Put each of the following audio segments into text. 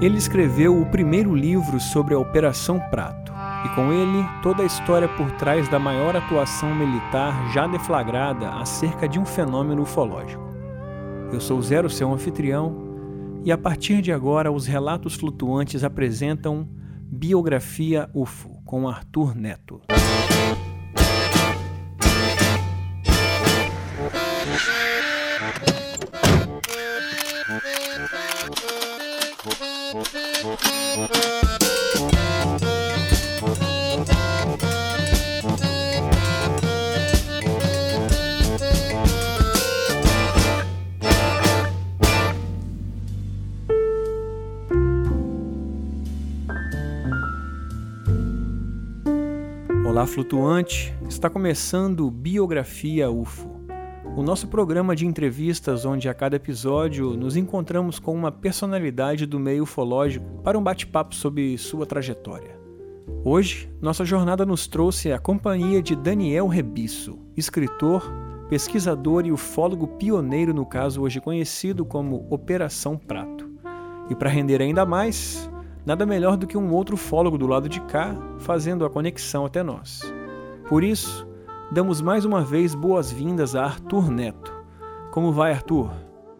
Ele escreveu o primeiro livro sobre a Operação Prato, e com ele toda a história por trás da maior atuação militar já deflagrada acerca de um fenômeno ufológico. Eu sou Zero, seu anfitrião, e a partir de agora os relatos flutuantes apresentam Biografia UFO com Arthur Neto. Olá, flutuante! Está começando Biografia UFO, o nosso programa de entrevistas onde a cada episódio nos encontramos com uma personalidade do meio ufológico para um bate-papo sobre sua trajetória. Hoje, nossa jornada nos trouxe a companhia de Daniel Rebisso, escritor, pesquisador e ufólogo pioneiro no caso hoje conhecido como Operação Prato. E para render ainda mais, nada melhor do que um outro ufólogo do lado de cá fazendo a conexão até nós. Por isso, damos mais uma vez boas-vindas a Arthur Neto. Como vai, Arthur?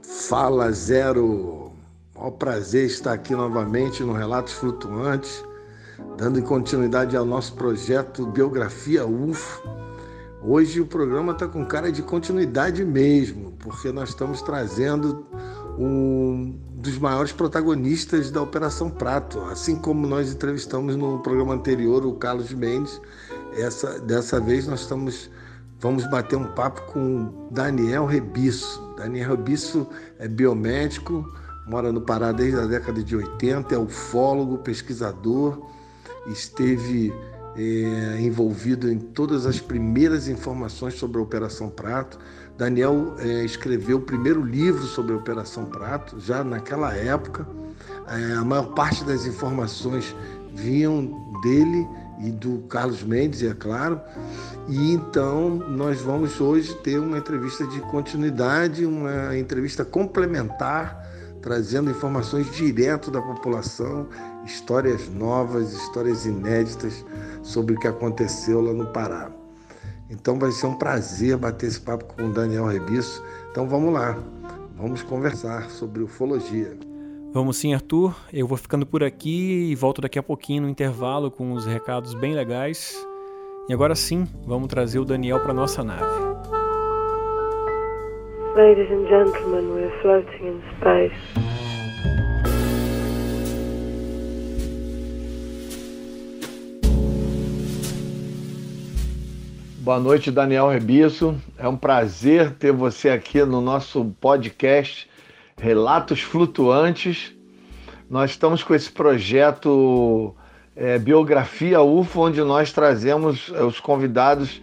Fala, Zero! Maior prazer estar aqui novamente no Relatos Flutuantes, dando continuidade ao nosso projeto Biografia UFO. Hoje o programa está com cara de continuidade mesmo, porque nós estamos trazendo um dos maiores protagonistas da Operação Prato. Assim como nós entrevistamos no programa anterior o Carlos Mendes, essa, dessa vez nós estamos vamos bater um papo com Daniel Rebisso. Daniel Rebisso é biomédico, mora no Pará desde a década de 80, é ufólogo, pesquisador, esteve é, envolvido em todas as primeiras informações sobre a Operação Prato. Daniel é, escreveu o primeiro livro sobre a Operação Prato, já naquela época. É, a maior parte das informações vinham dele e do Carlos Mendes, é claro. E então nós vamos hoje ter uma entrevista de continuidade, uma entrevista complementar, trazendo informações direto da população, histórias novas, histórias inéditas sobre o que aconteceu lá no Pará. Então vai ser um prazer bater esse papo com o Daniel Rebisso. Então vamos lá, vamos conversar sobre ufologia. Vamos sim, Arthur. Eu vou ficando por aqui e volto daqui a pouquinho no intervalo com uns recados bem legais. E agora sim, vamos trazer o Daniel para nossa nave. Ladies and gentlemen, we're floating in space. Boa noite, Daniel Rebisso. É um prazer ter você aqui no nosso podcast Relatos Flutuantes. Nós estamos com esse projeto é, Biografia UFO, onde nós trazemos é, os convidados,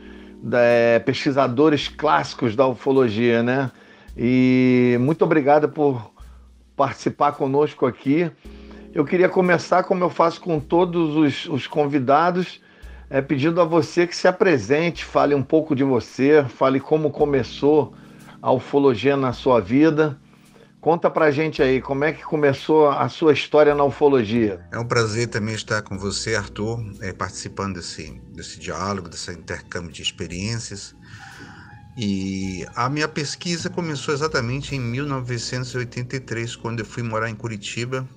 é, pesquisadores clássicos da ufologia, né? E muito obrigado por participar conosco aqui. Eu queria começar, como eu faço com todos os, os convidados, é, pedindo a você que se apresente, fale um pouco de você, fale como começou a ufologia na sua vida. Conta pra gente aí, como é que começou a sua história na ufologia? É um prazer também estar com você, Arthur, é, participando desse, desse diálogo, desse intercâmbio de experiências. E a minha pesquisa começou exatamente em 1983, quando eu fui morar em Curitiba,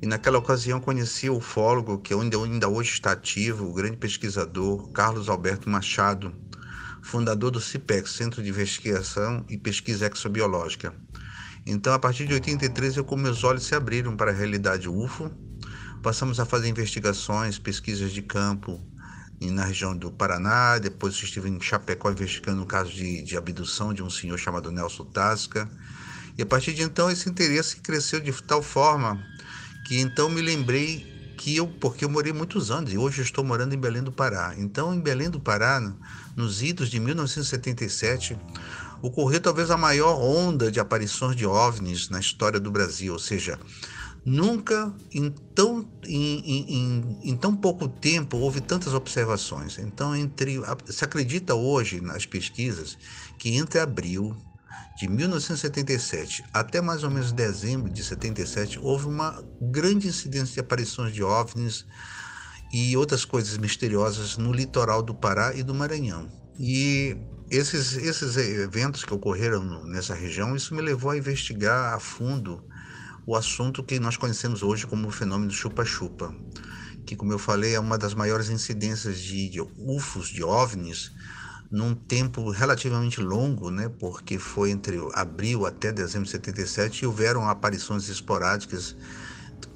e naquela ocasião conheci o ufólogo, que ainda, ainda hoje está ativo, o grande pesquisador Carlos Alberto Machado, fundador do CIPEX, Centro de Investigação e Pesquisa Exobiológica. Então, a partir de 83, eu, com meus olhos se abriram para a realidade UFO, passamos a fazer investigações, pesquisas de campo na região do Paraná, depois estive em Chapecó investigando um caso de, de abdução de um senhor chamado Nelson Tasca, e a partir de então esse interesse cresceu de tal forma que então me lembrei que eu, porque eu morei muitos anos e hoje estou morando em Belém do Pará. Então, em Belém do Pará, nos idos de 1977, ocorreu talvez a maior onda de aparições de OVNIs na história do Brasil, ou seja, nunca em tão, em, em, em tão pouco tempo houve tantas observações. Então, entre se acredita hoje nas pesquisas que entre abril de 1977 até mais ou menos dezembro de 77, houve uma grande incidência de aparições de OVNIs e outras coisas misteriosas no litoral do Pará e do Maranhão. E esses, esses eventos que ocorreram nessa região, isso me levou a investigar a fundo o assunto que nós conhecemos hoje como o fenômeno chupa-chupa, que, como eu falei, é uma das maiores incidências de, de UFOs, de OVNIs, num tempo relativamente longo, né, porque foi entre abril até dezembro de 77 e houveram aparições esporádicas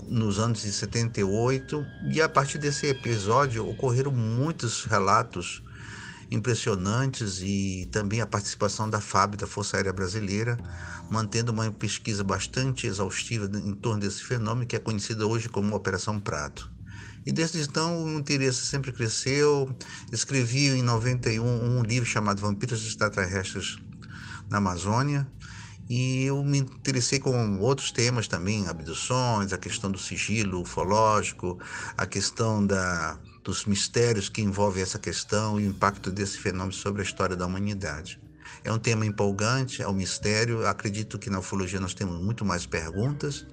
nos anos de 78 e a partir desse episódio ocorreram muitos relatos impressionantes e também a participação da FAB, da Força Aérea Brasileira, mantendo uma pesquisa bastante exaustiva em torno desse fenômeno que é conhecida hoje como Operação Prato. E desde então o interesse sempre cresceu. Escrevi em 91 um livro chamado Vampiros Extraterrestres na Amazônia. E eu me interessei com outros temas também, abduções, a questão do sigilo ufológico, a questão da, dos mistérios que envolvem essa questão e o impacto desse fenômeno sobre a história da humanidade. É um tema empolgante, é um mistério. Acredito que na ufologia nós temos muito mais perguntas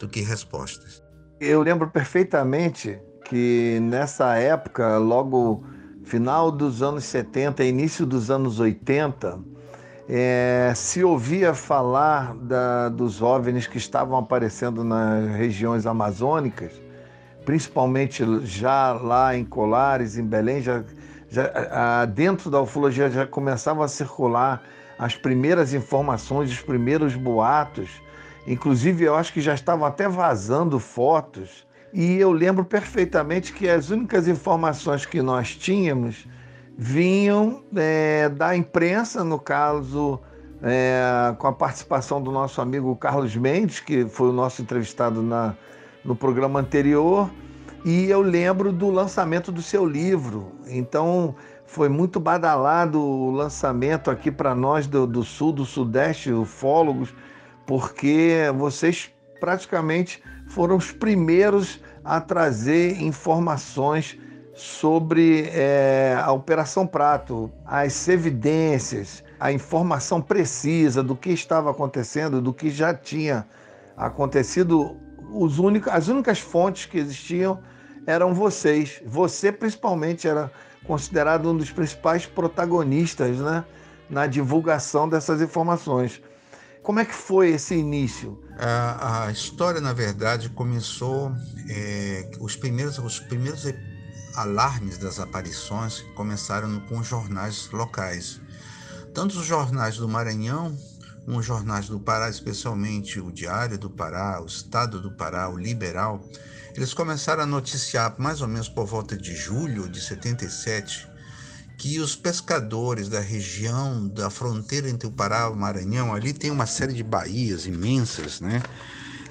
do que respostas. Eu lembro perfeitamente que nessa época, logo final dos anos 70, início dos anos 80, é, se ouvia falar da, dos OVNIs que estavam aparecendo nas regiões amazônicas, principalmente já lá em Colares, em Belém, já, já, dentro da ufologia já começavam a circular as primeiras informações, os primeiros boatos. Inclusive, eu acho que já estavam até vazando fotos e eu lembro perfeitamente que as únicas informações que nós tínhamos vinham é, da imprensa, no caso, é, com a participação do nosso amigo Carlos Mendes, que foi o nosso entrevistado na, no programa anterior, e eu lembro do lançamento do seu livro. Então, foi muito badalado o lançamento aqui para nós do, do, sul, do sudeste, ufólogos, porque vocês praticamente foram os primeiros a trazer informações sobre é, a Operação Prato, as evidências, a informação precisa do que estava acontecendo, do que já tinha acontecido. As únicas fontes que existiam eram vocês. Você, principalmente, era considerado um dos principais protagonistas né, na divulgação dessas informações. Como é que foi esse início? A, a história, na verdade, começou. É, os, primeiros, os primeiros alarmes das aparições começaram com os jornais locais. Tanto os jornais do Maranhão, os jornais do Pará, especialmente o Diário do Pará, o Estado do Pará, o Liberal, eles começaram a noticiar mais ou menos por volta de julho de 77 que os pescadores da região da fronteira entre o Pará e o Maranhão, ali tem uma série de baías imensas, né?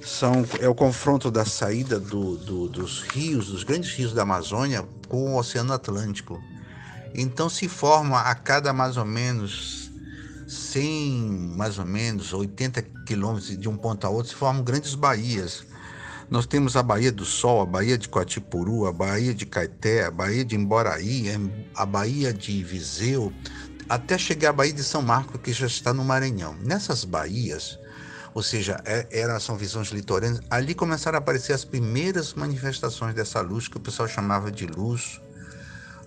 São, é o confronto da saída do, do, dos rios, dos grandes rios da Amazônia com o Oceano Atlântico. Então se forma a cada mais ou menos 100, mais ou menos 80 quilômetros de um ponto a outro, se formam grandes baías nós temos a Baía do Sol, a Baía de Coatipuru, a Baía de Caeté, a Baía de Emboraí, a Baía de Viseu, até chegar à Baía de São Marcos, que já está no Maranhão. Nessas baías, ou seja, é, eram, são visões litorâneas, ali começaram a aparecer as primeiras manifestações dessa luz que o pessoal chamava de luz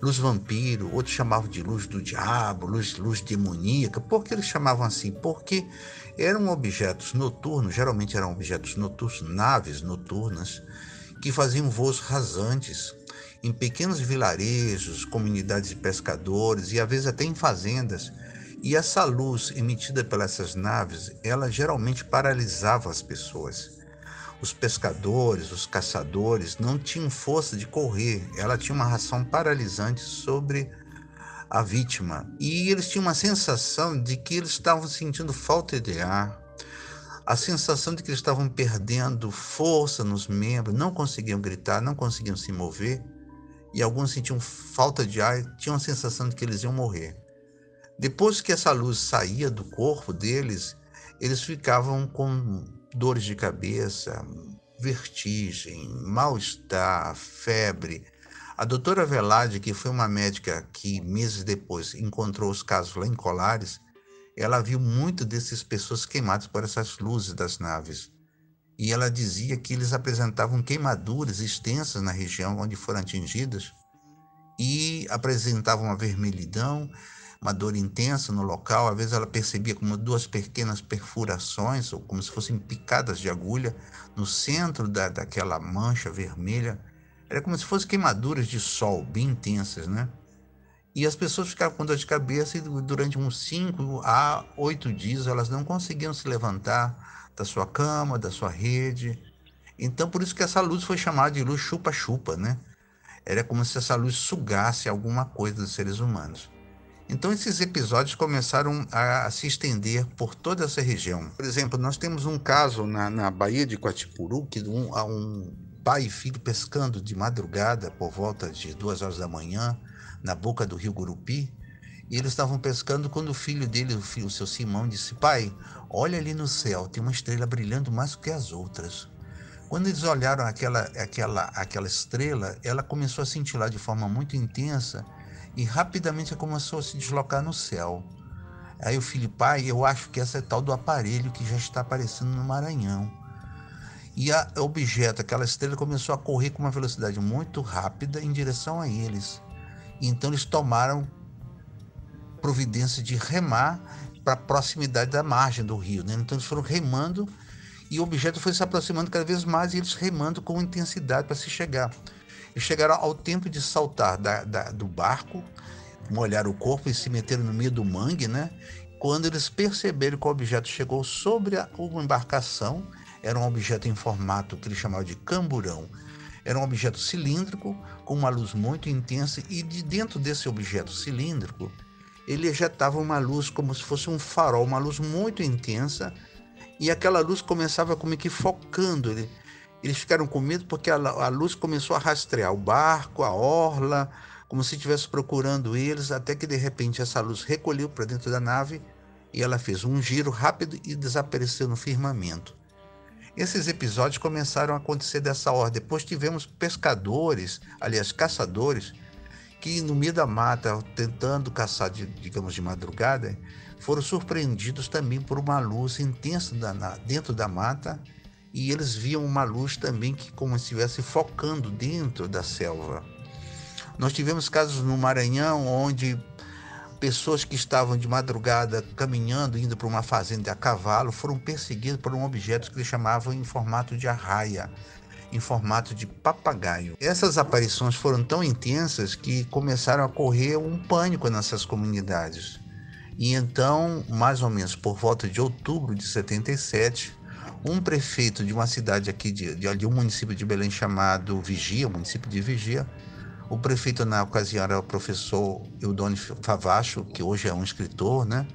luz vampiro, outros chamavam de luz do diabo, luz, luz demoníaca. Por que eles chamavam assim? Porque eram objetos noturnos, geralmente eram objetos noturnos, naves noturnas, que faziam voos rasantes em pequenos vilarejos, comunidades de pescadores e às vezes até em fazendas. E essa luz emitida pelas essas naves, ela geralmente paralisava as pessoas os pescadores, os caçadores não tinham força de correr, ela tinha uma ração paralisante sobre a vítima. E eles tinham uma sensação de que eles estavam sentindo falta de ar, a sensação de que eles estavam perdendo força nos membros, não conseguiam gritar, não conseguiam se mover, e alguns sentiam falta de ar, tinham a sensação de que eles iam morrer. Depois que essa luz saía do corpo deles, eles ficavam com dores de cabeça, vertigem, mal-estar, febre. A doutora Velade, que foi uma médica que meses depois encontrou os casos lá em Colares, ela viu muito dessas pessoas queimadas por essas luzes das naves. E ela dizia que eles apresentavam queimaduras extensas na região onde foram atingidas e apresentavam uma vermelhidão, uma dor intensa no local. Às vezes ela percebia como duas pequenas perfurações, ou como se fossem picadas de agulha, no centro da, daquela mancha vermelha. Era como se fossem queimaduras de sol bem intensas, né? E as pessoas ficavam com dor de cabeça e durante uns 5 a 8 dias elas não conseguiam se levantar da sua cama, da sua rede. Então, por isso que essa luz foi chamada de luz chupa-chupa, né? Era como se essa luz sugasse alguma coisa dos seres humanos. Então, esses episódios começaram a, se estender por toda essa região. Por exemplo, nós temos um caso na, na Baía de Quatipuru, que um, um pai e filho pescando de madrugada, por volta de duas horas da manhã, na boca do rio Gurupi, e eles estavam pescando quando o filho dele, o, filho, o seu Simão, disse: Pai, olha ali no céu, tem uma estrela brilhando mais do que as outras. Quando eles olharam aquela, aquela, aquela estrela, ela começou a cintilar de forma muito intensa e rapidamente começou a se deslocar no céu. Aí o filho, pai, eu acho que essa é tal do aparelho que já está aparecendo no Maranhão. E a objeto, aquela estrela, começou a correr com uma velocidade muito rápida em direção a eles. Então eles tomaram providência de remar para a proximidade da margem do rio. Né? Então eles foram remando e o objeto foi se aproximando cada vez mais e eles remando com intensidade para se chegar. Eles chegaram ao tempo de saltar da, da, do barco, molhar o corpo e se meteram no meio do mangue, né? Quando eles perceberam que o objeto chegou sobre a, uma embarcação, era um objeto em formato que eles chamavam de camburão. Era um objeto cilíndrico com uma luz muito intensa e de dentro desse objeto cilíndrico ele ejetava uma luz como se fosse um farol, uma luz muito intensa e aquela luz começava como que focando. Ele, eles ficaram com medo porque a, a luz começou a rastrear o barco, a orla, como se estivesse procurando eles, até que de repente essa luz recolheu para dentro da nave e ela fez um giro rápido e desapareceu no firmamento. Esses episódios começaram a acontecer dessa ordem. Depois tivemos pescadores, aliás, caçadores, que no meio da mata, tentando caçar, de, digamos, de madrugada, foram surpreendidos também por uma luz intensa dentro da mata e eles viam uma luz também que como se estivesse focando dentro da selva. Nós tivemos casos no Maranhão onde pessoas que estavam de madrugada caminhando, indo para uma fazenda a cavalo, foram perseguidos por um objeto que eles chamavam em formato de arraia, em formato de papagaio. Essas aparições foram tão intensas que começaram a correr um pânico nessas comunidades. E então, mais ou menos por volta de outubro de 77, um prefeito de uma cidade aqui de, de, de um município de Belém chamado Vigia, município de Vigia, o prefeito na ocasião era o professor Eudônio Favacho, que hoje é um escritor, né?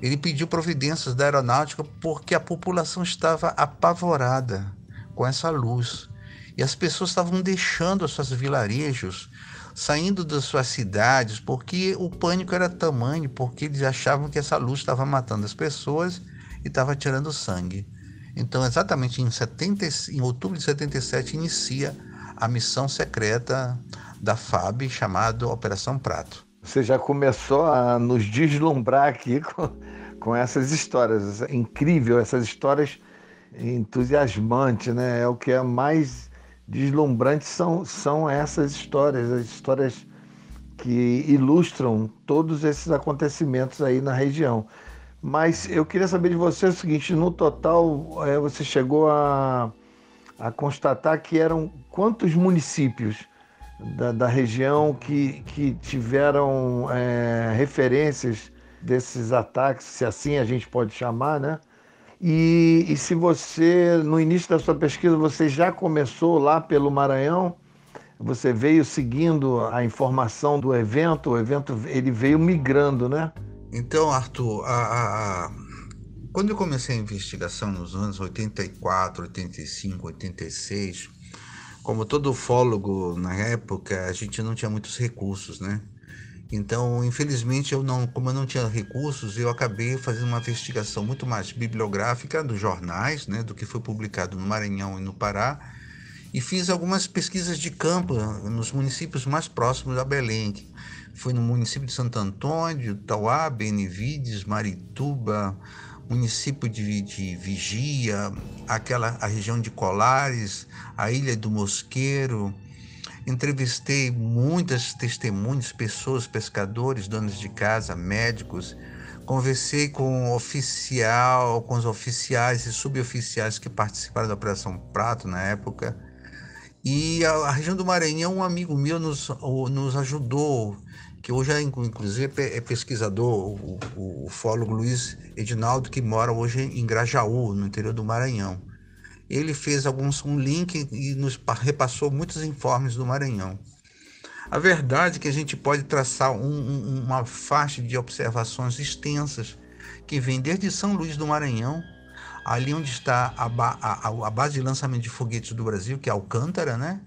Ele pediu providências da aeronáutica porque a população estava apavorada com essa luz. E as pessoas estavam deixando os seus vilarejos, saindo das suas cidades, porque o pânico era tamanho, porque eles achavam que essa luz estava matando as pessoas e estava tirando sangue. Então, exatamente em, 70, em outubro de 77, inicia a missão secreta da FAB chamada Operação Prato. Você já começou a nos deslumbrar aqui com, com essas histórias. É incrível, essas histórias entusiasmantes, né? É o que é mais deslumbrante são, são essas histórias, as histórias que ilustram todos esses acontecimentos aí na região. Mas eu queria saber de você o seguinte: no total, é, você chegou a, a constatar que eram quantos municípios da, da região que, que tiveram é, referências desses ataques, se assim a gente pode chamar, né? E, e, se você, no início da sua pesquisa, você já começou lá pelo Maranhão, você veio seguindo a informação do evento, o evento ele veio migrando, né? Então, Arthur, a, a, quando eu comecei a investigação nos anos 84, 85, 86, como todo ufólogo na época, a gente não tinha muitos recursos, né? Então, infelizmente, eu não, como eu não tinha recursos, eu acabei fazendo uma investigação muito mais bibliográfica dos jornais, né, do que foi publicado no Maranhão e no Pará, e fiz algumas pesquisas de campo nos municípios mais próximos da Belém, Foi no município de Santo Antônio, Tauá, Benevides, Marituba, município de, de Vigia, aquela a região de Colares, a Ilha do Mosqueiro. Entrevistei muitas testemunhas, pessoas, pescadores, donos de casa, médicos. Conversei com oficial, com os oficiais e suboficiais que participaram da Operação Prato na época. E a, a região do Maranhão, um amigo meu nos, nos ajudou que hoje é, inclusive é pesquisador, o, o, Luiz Edinaldo, que mora hoje em Grajaú, no interior do Maranhão. Ele fez alguns, um link e nos repassou muitos informes do Maranhão. A verdade é que a gente pode traçar um, um, uma faixa de observações extensas que vem desde São Luís do Maranhão, ali onde está a, a, a base de lançamento de foguetes do Brasil, que é Alcântara, né?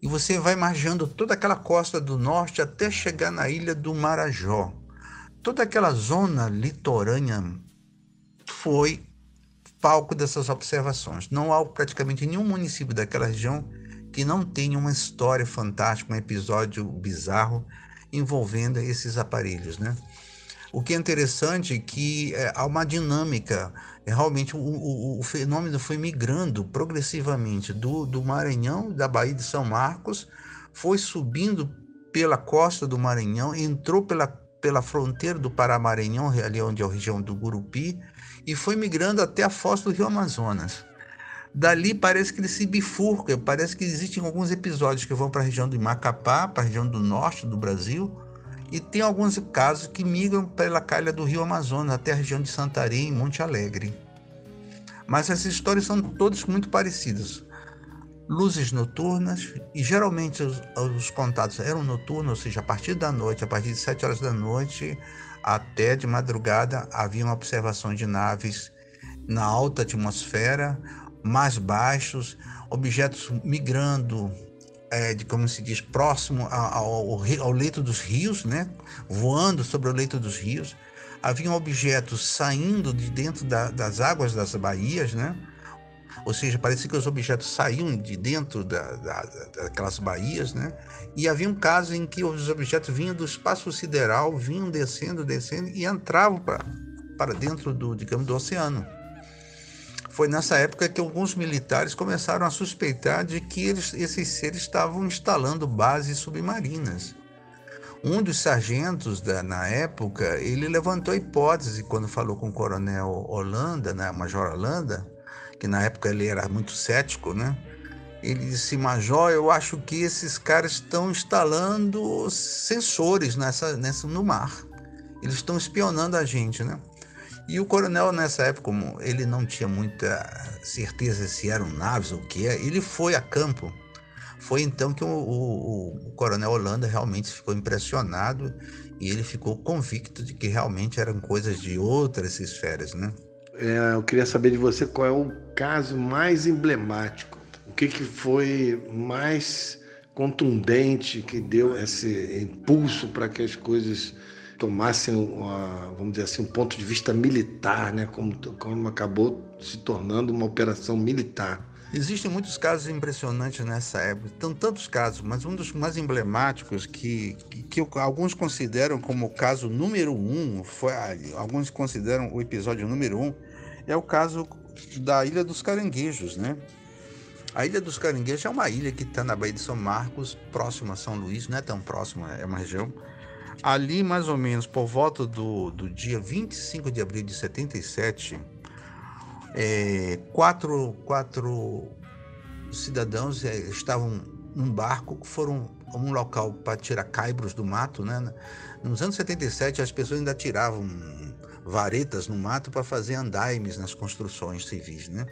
E você vai margeando toda aquela costa do norte até chegar na ilha do Marajó. Toda aquela zona litorânea foi palco dessas observações. Não há praticamente nenhum município daquela região que não tenha uma história fantástica, um episódio bizarro envolvendo esses aparelhos, né? O que é interessante é que é, há uma dinâmica é, realmente o, o, o, fenômeno foi migrando progressivamente do, do Maranhão, da Baía de São Marcos, foi subindo pela costa do Maranhão, entrou pela, pela fronteira do Pará-Maranhão, ali onde é a região do Gurupi, e foi migrando até a foz do Rio Amazonas. Dali parece que ele se bifurca, parece que existem alguns episódios que vão para a região de Macapá, para a região do norte do Brasil, e tem alguns casos que migram pela calha do rio Amazonas até a região de Santarém e Monte Alegre. Mas essas histórias são todas muito parecidas. Luzes noturnas, e geralmente os, os contatos eram noturnos, ou seja, a partir da noite, a partir de 7 horas da noite até de madrugada, haviam observações de naves na alta atmosfera, mais baixos, objetos migrando é, de como se diz, próximo ao, ao, leito dos rios, né? voando sobre o leito dos rios. Haviam objetos saindo de dentro da, das águas das baías, né? ou seja, parecia que os objetos saíam de dentro da, da, daquelas baías, né? e havia um caso em que os objetos vinham do espaço sideral, vinham descendo, descendo e entravam para, para dentro do, digamos, do oceano. Foi nessa época que alguns militares começaram a suspeitar de que eles, esses seres estavam instalando bases submarinas. Um dos sargentos da, na época, ele levantou a hipótese quando falou com o coronel Holanda, né, Major Holanda, que na época ele era muito cético, né? Ele disse, Major, eu acho que esses caras estão instalando sensores nessa, nessa, no mar. Eles estão espionando a gente, né? E o coronel, nessa época, como ele não tinha muita certeza se eram naves ou o que ele foi a campo. Foi então que o, o, o, coronel Holanda realmente ficou impressionado e ele ficou convicto de que realmente eram coisas de outras esferas, né? É, eu queria saber de você qual é o caso mais emblemático. O que, que foi mais contundente que deu esse impulso para que as coisas tomassem, uma, vamos dizer assim, um ponto de vista militar, né? como, como acabou se tornando uma operação militar. Existem muitos casos impressionantes nessa época, Tem tantos casos, mas um dos mais emblemáticos que, que, que, alguns consideram como o caso número um, foi, alguns consideram o episódio número um, é o caso da Ilha dos Caranguejos, né? A Ilha dos Caranguejos é uma ilha que está na Baía de São Marcos, próxima a São Luís, não é tão próxima, é uma região Ali, mais ou menos, por volta do, do dia 25 de abril de 77, é, quatro, quatro cidadãos é, estavam num barco que foram a um local para tirar caibros do mato. Né? Nos anos 77, as pessoas ainda tiravam varetas no mato para fazer andaimes nas construções civis. Né?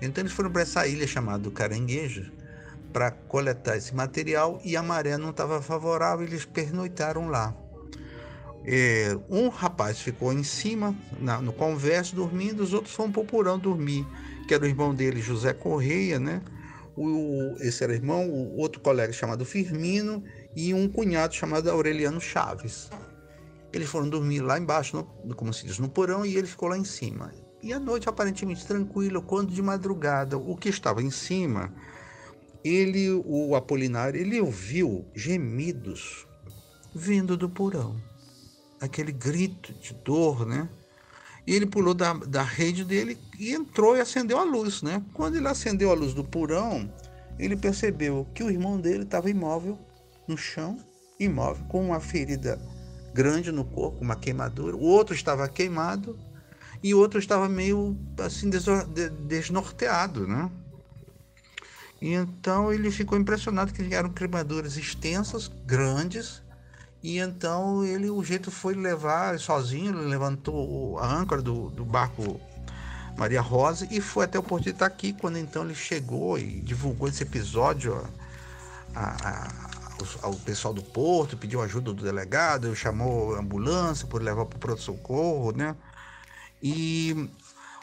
Então, eles foram para essa ilha chamada Caranguejo para coletar esse material e a maré não estava favorável, eles pernoitaram lá. É, um rapaz ficou em cima, na, no converso, dormindo, os outros foram para o porão dormir, que era o irmão dele, José Correia, né? O, esse era irmão, o outro colega chamado Firmino e um cunhado chamado Aureliano Chaves. Eles foram dormir lá embaixo, no, como se diz, no porão, e ele ficou lá em cima. E a noite aparentemente tranquila, quando de madrugada o que estava em cima ele, o Apolinário, ele ouviu gemidos vindo do porão. Aquele grito de dor, né? E ele pulou da, da rede dele e entrou e acendeu a luz, né? Quando ele acendeu a luz do porão, ele percebeu que o irmão dele estava imóvel no chão, imóvel, com uma ferida grande no corpo, uma queimadura. O outro estava queimado e o outro estava meio assim desnorteado, né? E então ele ficou impressionado que eram queimaduras extensas, grandes, e então ele o jeito foi levar sozinho, ele levantou a âncora do, do barco Maria Rosa e foi até o Porto de Itaqui, quando então ele chegou e divulgou esse episódio ao pessoal do porto, pediu ajuda do delegado, chamou a ambulância para levar para o pronto-socorro, né? E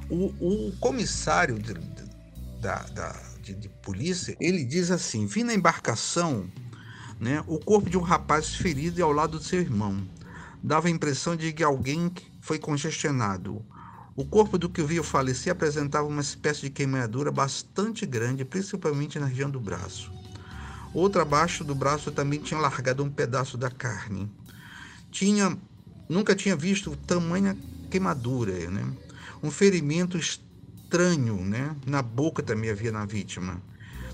o, o comissário de, da, da de, de, polícia, ele diz assim, vi na embarcação né, o corpo de um rapaz ferido e ao lado do seu irmão. Dava a impressão de que alguém foi congestionado. O corpo do que eu vi falecer apresentava uma espécie de queimadura bastante grande, principalmente na região do braço. Outro abaixo do braço também tinha largado um pedaço da carne. Tinha, nunca tinha visto tamanha queimadura, né? Um ferimento estranho, né? Na boca também havia na vítima.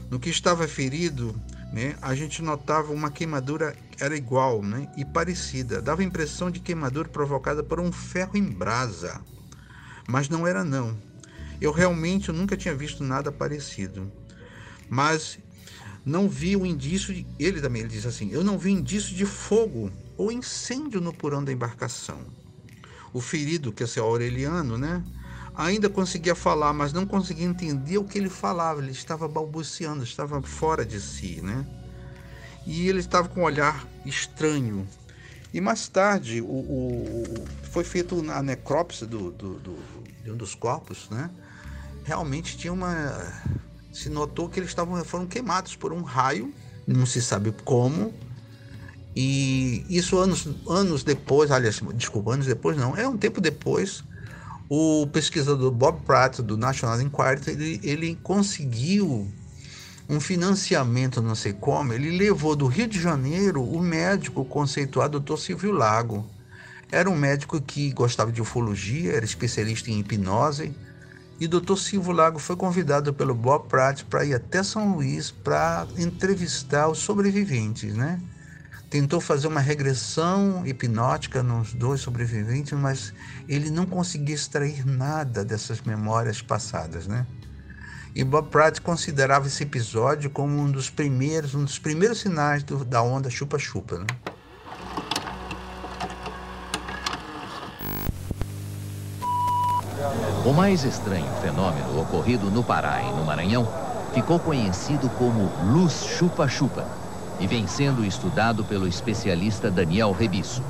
No que estava ferido, né? A gente notava uma queimadura era igual, né? E parecida. Dava a impressão de queimadura provocada por um ferro em brasa mas não era não. Eu realmente nunca tinha visto nada parecido. Mas não vi o indício de, ele também ele diz assim, eu não vi indício de fogo ou incêndio no porão da embarcação. O ferido, que é o Aureliano, né, ainda conseguia falar, mas não conseguia entender o que ele falava. Ele estava balbuciando, estava fora de si, né? E ele estava com um olhar estranho, e mais tarde o, o foi feita a necrópsia do, do, do, de um dos corpos, né? Realmente tinha uma. Se notou que eles estavam foram queimados por um raio, não se sabe como. E isso anos, anos depois, aliás, desculpa, anos depois não, é um tempo depois, o pesquisador Bob Pratt do National Enquirer, ele, ele conseguiu um financiamento, não sei como, ele levou do Rio de Janeiro o médico conceituado Dr. Silvio Lago. Era um médico que gostava de ufologia, era especialista em hipnose, e Dr. Silvio Lago foi convidado pelo Bob Pratt para ir até São Luís para entrevistar os sobreviventes, né? Tentou fazer uma regressão hipnótica nos dois sobreviventes, mas ele não conseguia extrair nada dessas memórias passadas, né? E Bob Pratt considerava esse episódio como um dos primeiros, um dos primeiros sinais do, da onda chupa-chupa. Né? O mais estranho fenômeno ocorrido no Pará e no Maranhão ficou conhecido como luz chupa-chupa e vem sendo estudado pelo especialista Daniel Rebisso.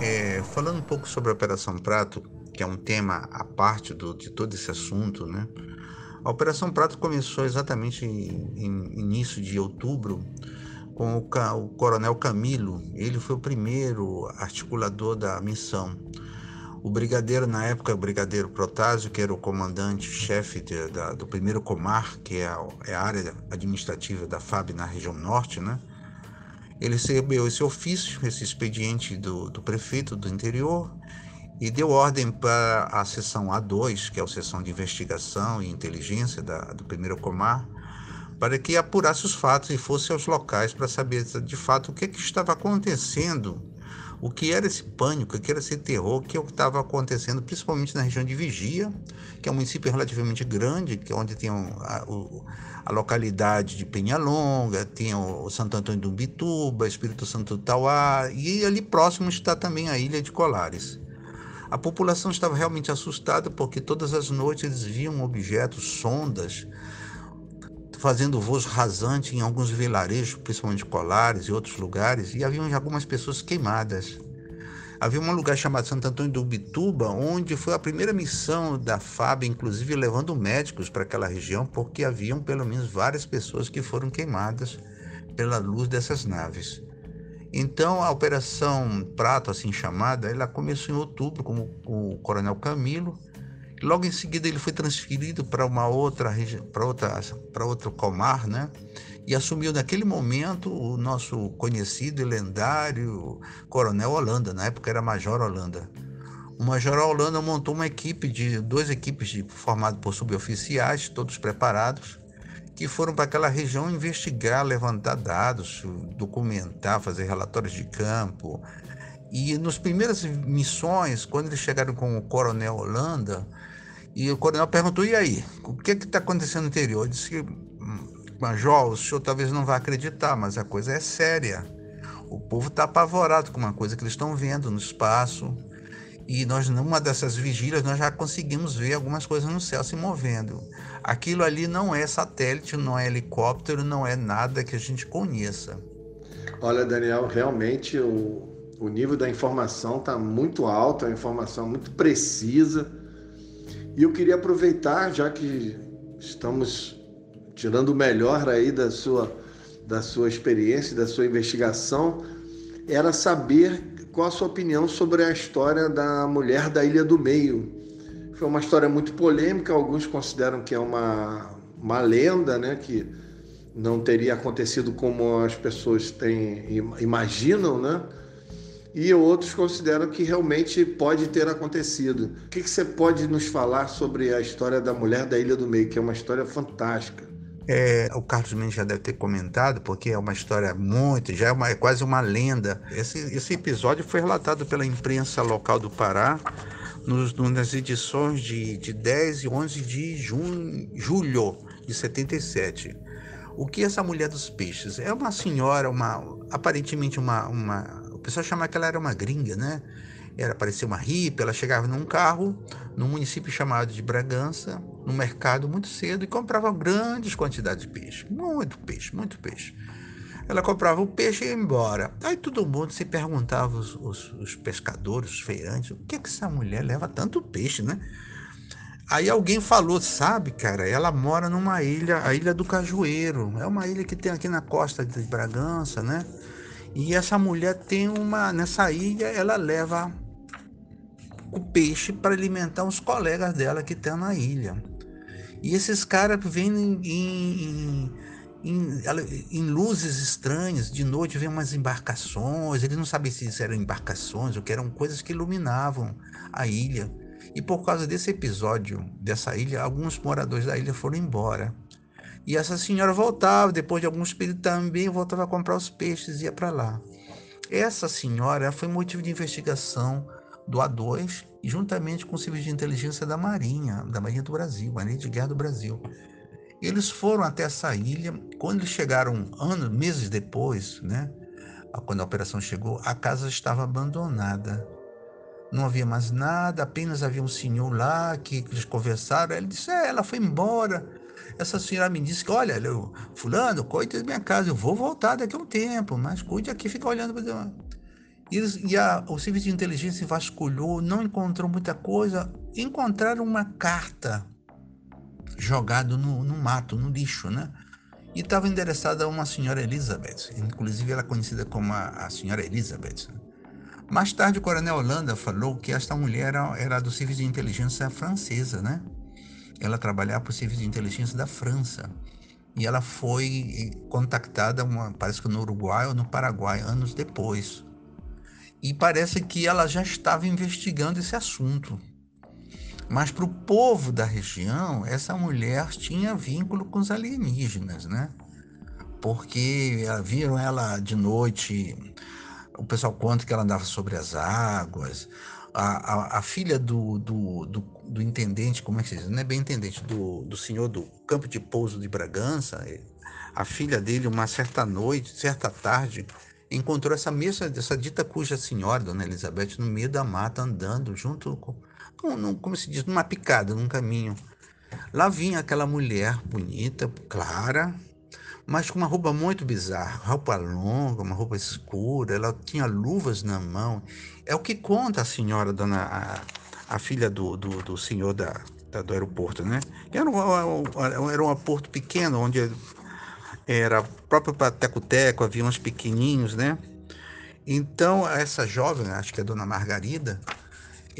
É, falando um pouco sobre a Operação Prato, que é um tema à parte do, de todo esse assunto, né? A Operação Prato começou exatamente em, em início de outubro com o, o, Coronel Camilo. Ele foi o primeiro articulador da missão. O brigadeiro, na época, o brigadeiro Protásio, que era o comandante-chefe do primeiro Comar, que é a, é a, área administrativa da FAB na região norte, né? Ele recebeu esse ofício, esse expediente do, do prefeito do interior, e deu ordem para a seção A2, que é a seção de investigação e inteligência da, do primeiro Comar, para que apurasse os fatos e fosse aos locais para saber de fato o que, que estava acontecendo, o que era esse pânico, o que era esse terror, o que estava acontecendo, principalmente na região de Vigia, que é um município relativamente grande, que é onde tem a, a localidade de Penhalonga, tem o Santo Antônio do Bituba, Espírito Santo do Tauá, e ali próximo está também a Ilha de Colares. A população estava realmente assustada porque todas as noites eles viam objetos, sondas, fazendo voos rasantes em alguns vilarejos, principalmente Colares e outros lugares, e haviam algumas pessoas queimadas. Havia um lugar chamado Santo Antônio do Bituba, onde foi a primeira missão da FAB, inclusive levando médicos para aquela região, porque haviam pelo menos várias pessoas que foram queimadas pela luz dessas naves. Então, a Operação Prato, assim chamada, ela começou em outubro com o Coronel Camilo, Logo em seguida ele foi transferido para uma outra para outra para outro comar, né? E assumiu naquele momento o nosso conhecido e lendário Coronel Holanda, na época era Major Holanda. O Major Holanda montou uma equipe de duas equipes de, formado por suboficiais, todos preparados, que foram para aquela região investigar, levantar dados, documentar, fazer relatórios de campo. E nas primeiras missões, quando eles chegaram com o Coronel Holanda, e o coronel perguntou: e aí? O que está acontecendo no interior? Eu disse: Major, o senhor talvez não vá acreditar, mas a coisa é séria. O povo está apavorado com uma coisa que eles estão vendo no espaço. E nós, numa dessas vigílias, nós já conseguimos ver algumas coisas no céu se movendo. Aquilo ali não é satélite, não é helicóptero, não é nada que a gente conheça. Olha, Daniel, realmente o, o nível da informação está muito alto, é uma informação muito precisa e eu queria aproveitar, já que estamos tirando o melhor aí da sua, da sua experiência, da sua investigação, era saber qual a sua opinião sobre a história da mulher da Ilha do Meio. Foi uma história muito polêmica, alguns consideram que é uma, uma lenda, né, que não teria acontecido como as pessoas têm, imaginam, né? E outros consideram que realmente pode ter acontecido. O que, que, você pode nos falar sobre a história da mulher da Ilha do Meio, que é uma história fantástica? É, o Carlos Mendes já deve ter comentado, porque é uma história muito, já é, uma, é quase uma lenda. Esse, esse episódio foi relatado pela imprensa local do Pará nos, nas edições de, de 10 e 11 de junho, julho de 77. O que essa mulher dos peixes? É uma senhora, uma aparentemente uma, uma pessoal chamava que ela era uma gringa, né? Era parecia uma hippie, ela chegava num carro, num município chamado de Bragança, no mercado muito cedo e comprava grandes quantidades de peixe. Muito peixe, muito peixe. Ela comprava o peixe e ia embora. Aí todo mundo se perguntava, os, os, os pescadores, os feirantes, o que é que essa mulher leva tanto peixe, né? Aí alguém falou, sabe, cara, ela mora numa ilha, a Ilha do Cajueiro. É uma ilha que tem aqui na costa de Bragança, né? E essa mulher tem uma. Nessa ilha, ela leva o peixe para alimentar os colegas dela que estão na ilha. E esses caras vêm em, em, em, em, luzes estranhas, de noite vem umas embarcações, eles não sabem se eram embarcações ou que eram coisas que iluminavam a ilha. E por causa desse episódio dessa ilha, alguns moradores da ilha foram embora. E essa senhora voltava, depois de alguns períodos também, voltava a comprar os peixes e ia para lá. Essa senhora foi motivo de investigação do A2, juntamente com o Serviço de Inteligência da Marinha, da Marinha do Brasil, Marinha de Guerra do Brasil. Eles foram até essa ilha, quando eles chegaram anos, meses depois, né, quando a operação chegou, a casa estava abandonada. Não havia mais nada, apenas havia um senhor lá que eles conversaram. Ele disse: é, ela foi embora essa senhora me disse que, olha, eu, fulano, cuide da minha casa, eu vou voltar daqui a um tempo, mas cuide aqui, fica olhando para e, e a, o serviço de inteligência vasculhou, não encontrou muita coisa, encontraram uma carta jogada no, no mato, no lixo, né? E estava endereçada a uma senhora Elizabeth, inclusive ela é conhecida como a, a senhora Elizabeth. Mais tarde, o coronel Holanda falou que esta mulher era, era do serviço de inteligência francesa, né? Ela trabalhava para o serviço de inteligência da França. E ela foi contactada, uma, parece que no Uruguai ou no Paraguai, anos depois. E parece que ela já estava investigando esse assunto. Mas para o povo da região, essa mulher tinha vínculo com os alienígenas, né? Porque viram ela de noite, o pessoal conta que ela andava sobre as águas, a, a, a filha do, do, do, do, intendente, como é que se diz? Não é bem intendente, do, do senhor do campo de pouso de Bragança, eh, a filha dele, uma certa noite, certa tarde, encontrou essa mesma, essa dita cuja senhora, Dona Elizabeth, no meio da mata, andando junto com, como se diz, numa picada, num caminho. Lá vinha aquela mulher bonita, clara, mas com uma roupa muito bizarra, roupa longa, uma roupa escura, ela tinha luvas na mão. É o que conta a senhora, dona, a, a filha do, do, do senhor da, da, do aeroporto, né? Era um, era um aeroporto pequeno, onde era próprio para teco-teco, aviões pequenininhos, né? Então, essa jovem, acho que é a dona Margarida,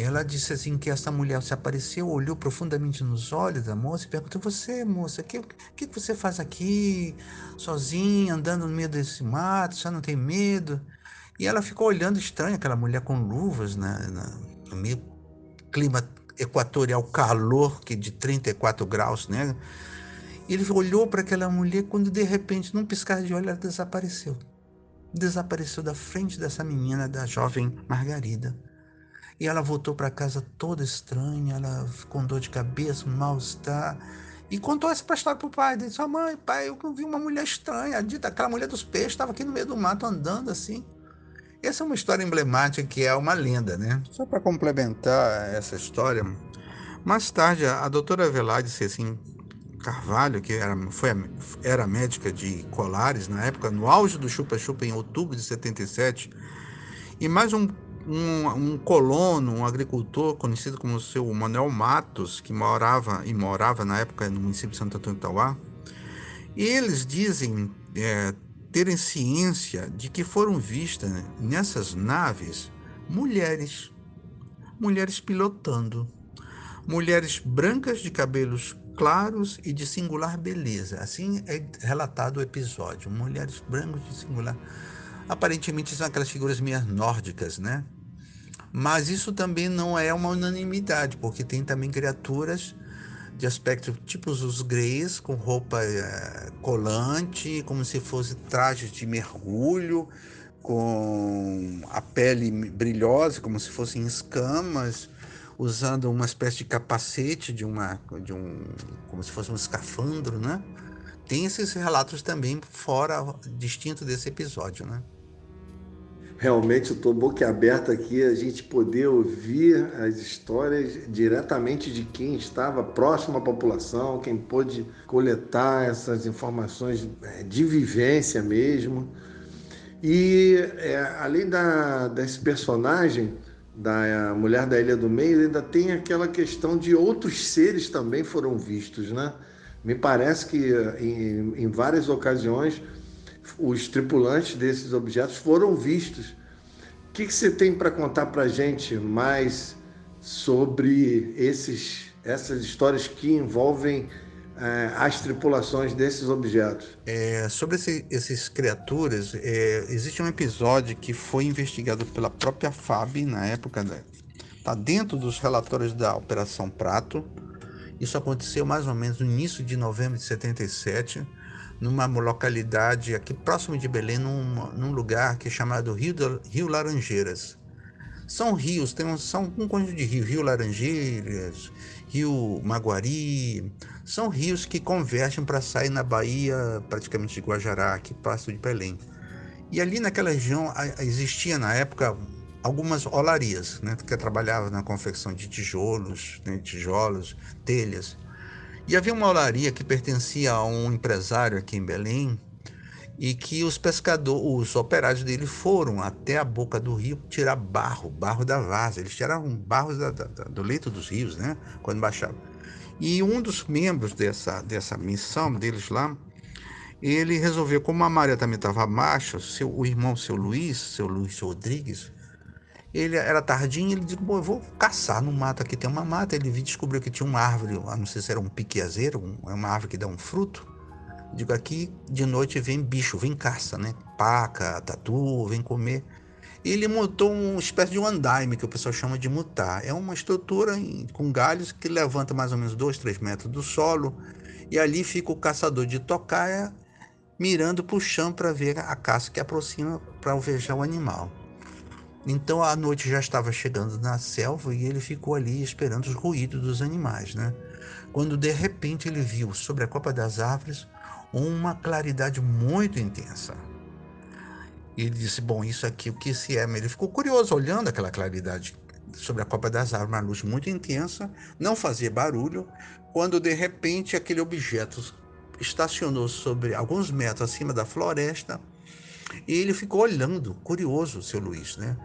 ela disse assim que essa mulher se apareceu, olhou profundamente nos olhos da moça e perguntou: Você, moça, o que, que, você faz aqui, sozinha, andando no meio desse mato? Você não tem medo? E ela ficou olhando estranha, aquela mulher com luvas, né, no meio clima equatorial, calor que de 34 graus, né? Ele olhou para aquela mulher quando de repente, num piscar de olho, ela desapareceu. Desapareceu da frente dessa menina, da jovem Margarida. E ela voltou para casa toda estranha, ela com dor de cabeça, mal-estar. E contou essa história pro pai. Disse: oh, Mãe, pai, eu vi uma mulher estranha. Dita, aquela mulher dos peixes estava aqui no meio do mato andando assim. Essa é uma história emblemática que é uma lenda, né? Só para complementar essa história, mais tarde a doutora Velade assim, Carvalho, que era, foi, era médica de Colares na época, no auge do chupa-chupa em outubro de 77, e mais um um, um, colono, um agricultor conhecido como o seu Manuel Matos, que morava e morava na época no município de Santo Antônio de Tauá, e eles dizem é, terem ciência de que foram vistas nessas naves mulheres, mulheres pilotando, mulheres brancas de cabelos claros e de singular beleza. Assim é relatado o episódio, mulheres brancas de singular aparentemente são aquelas figuras meio nórdicas, né? Mas isso também não é uma unanimidade, porque tem também criaturas de aspecto tipo os greys, com roupa é, colante, como se fosse trajes de mergulho, com a pele brilhosa, como se fossem escamas, usando uma espécie de capacete de uma de um como se fosse um escafandro, né? Tem esses relatos também fora distinto desse episódio, né? Realmente eu estou boquiaberto aqui a gente poder ouvir as histórias diretamente de quem estava próximo à população, quem pôde coletar essas informações é, de vivência mesmo. E é, além da, desse personagem, da mulher da Ilha do Meio, ainda tem aquela questão de outros seres também foram vistos, né? Me parece que em, em várias ocasiões os tripulantes desses objetos foram vistos. O que, que você tem para contar para a gente mais sobre esses, essas histórias que envolvem é, as tripulações desses objetos? É, sobre esse, essas criaturas, é, existe um episódio que foi investigado pela própria FAB na época, está dentro dos relatórios da Operação Prato. Isso aconteceu mais ou menos no início de novembro de 77 numa localidade aqui próximo de Belém, num, num lugar que é chamado Rio, do, Rio Laranjeiras. São rios, tem um, são um conjunto de rios, Rio Laranjeiras, Rio Maguari, são rios que convergem para sair na Bahia, praticamente de Guajará, aqui próximo de Belém. E ali naquela região existia na época algumas olarias, né, que trabalhavam na confecção de tijolos, né, tijolos, telhas. E havia uma olaria que pertencia a um empresário aqui em Belém e que os pescadores, os operários dele foram até a boca do rio tirar barro, barro da vaza. Eles tiraram barro da, da, do leito dos rios, né? Quando baixavam. E um dos membros dessa, dessa missão deles lá, ele resolveu, como a maré também estava baixa, seu, o irmão, seu Luiz, seu Luiz Rodrigues, ele era tardinho, ele disse, bom, eu vou caçar no mato, aqui tem uma mata. Ele descobriu que tinha uma árvore, não sei se era um piqueazeiro, é uma árvore que dá um fruto. Digo, aqui de noite vem bicho, vem caça, né? Paca, tatu, vem comer. E ele montou uma espécie de um andaime, que o pessoal chama de mutar. É uma estrutura com galhos que levanta mais ou menos 2, 3 metros do solo. E ali fica o caçador de tocaia mirando para o chão para ver a caça que aproxima para alvejar o animal. Então a noite já estava chegando na selva e ele ficou ali esperando os ruídos dos animais, né? Quando de repente ele viu sobre a copa das árvores uma claridade muito intensa. Ele disse: Bom, isso aqui, o que se é? Ele ficou curioso olhando aquela claridade sobre a copa das árvores, uma luz muito intensa, não fazia barulho, quando de repente aquele objeto estacionou sobre alguns metros acima da floresta e ele ficou olhando, curioso, seu Luiz, né?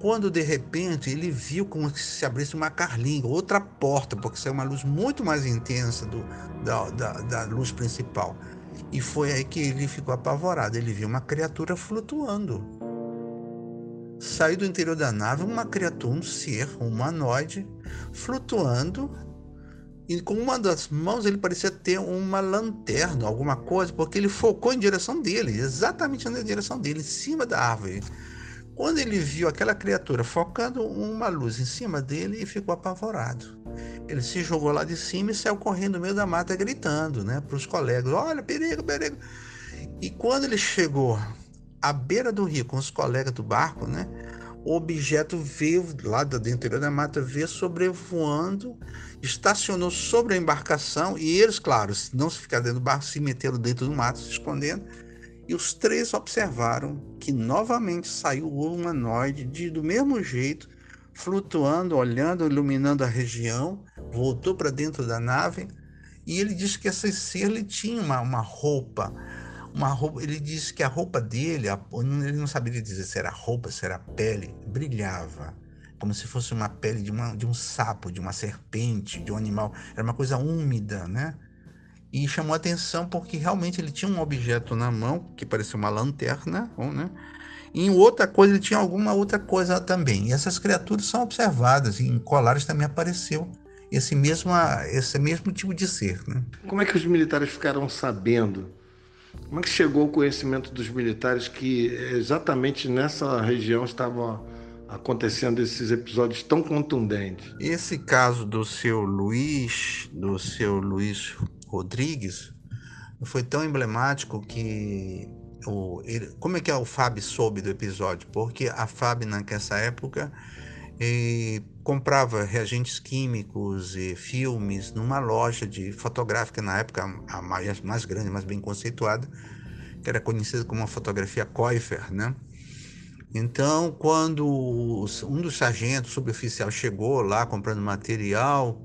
Quando de repente ele viu como se se abrisse uma carlinha, outra porta, porque saiu uma luz muito mais intensa do, da, da, da luz principal. E foi aí que ele ficou apavorado. Ele viu uma criatura flutuando. saiu do interior da nave uma criatura, um ser, um humanoide, flutuando. E com uma das mãos ele parecia ter uma lanterna, alguma coisa, porque ele focou em direção dele, exatamente na direção dele, em cima da árvore. Quando ele viu aquela criatura focando uma luz em cima dele, ele ficou apavorado. Ele se jogou lá de cima e saiu correndo no meio da mata gritando, né, para os colegas: Olha, perigo, perigo. E quando ele chegou à beira do rio com os colegas do barco, né, objeto veio lá do interior da mata, veio sobrevoando, estacionou sobre a embarcação e eles, claro, não se ficaram dentro do barco, se meteram dentro do mato, se escondendo. E os três observaram que novamente saiu o humanoide de, do mesmo jeito, flutuando, olhando, iluminando a região, voltou para dentro da nave e ele disse que esse ser ele tinha uma, uma roupa, uma roupa. Ele disse que a roupa dele, a, ele não sabia dizer se era roupa, se era pele, brilhava como se fosse uma pele de, uma, de um sapo, de uma serpente, de um animal. Era uma coisa úmida, né? e chamou atenção porque realmente ele tinha um objeto na mão que parecia uma lanterna, né? E outra coisa ele tinha alguma outra coisa também. E essas criaturas são observadas e em colares também apareceu esse mesmo esse mesmo tipo de ser, né? Como é que os militares ficaram sabendo? Como é que chegou o conhecimento dos militares que exatamente nessa região estava acontecendo esses episódios tão contundentes? Esse caso do seu Luiz, do seu Luiz Rodrigues foi tão emblemático que o, ele, como é que o Fábio soube do episódio? Porque a Fábio nessa época comprava reagentes químicos e filmes numa loja de fotográfica na época a mais, mais grande, mais bem conceituada, que era conhecida como a fotografia Koifer, né? Então, quando um dos sargentos suboficial chegou lá comprando material,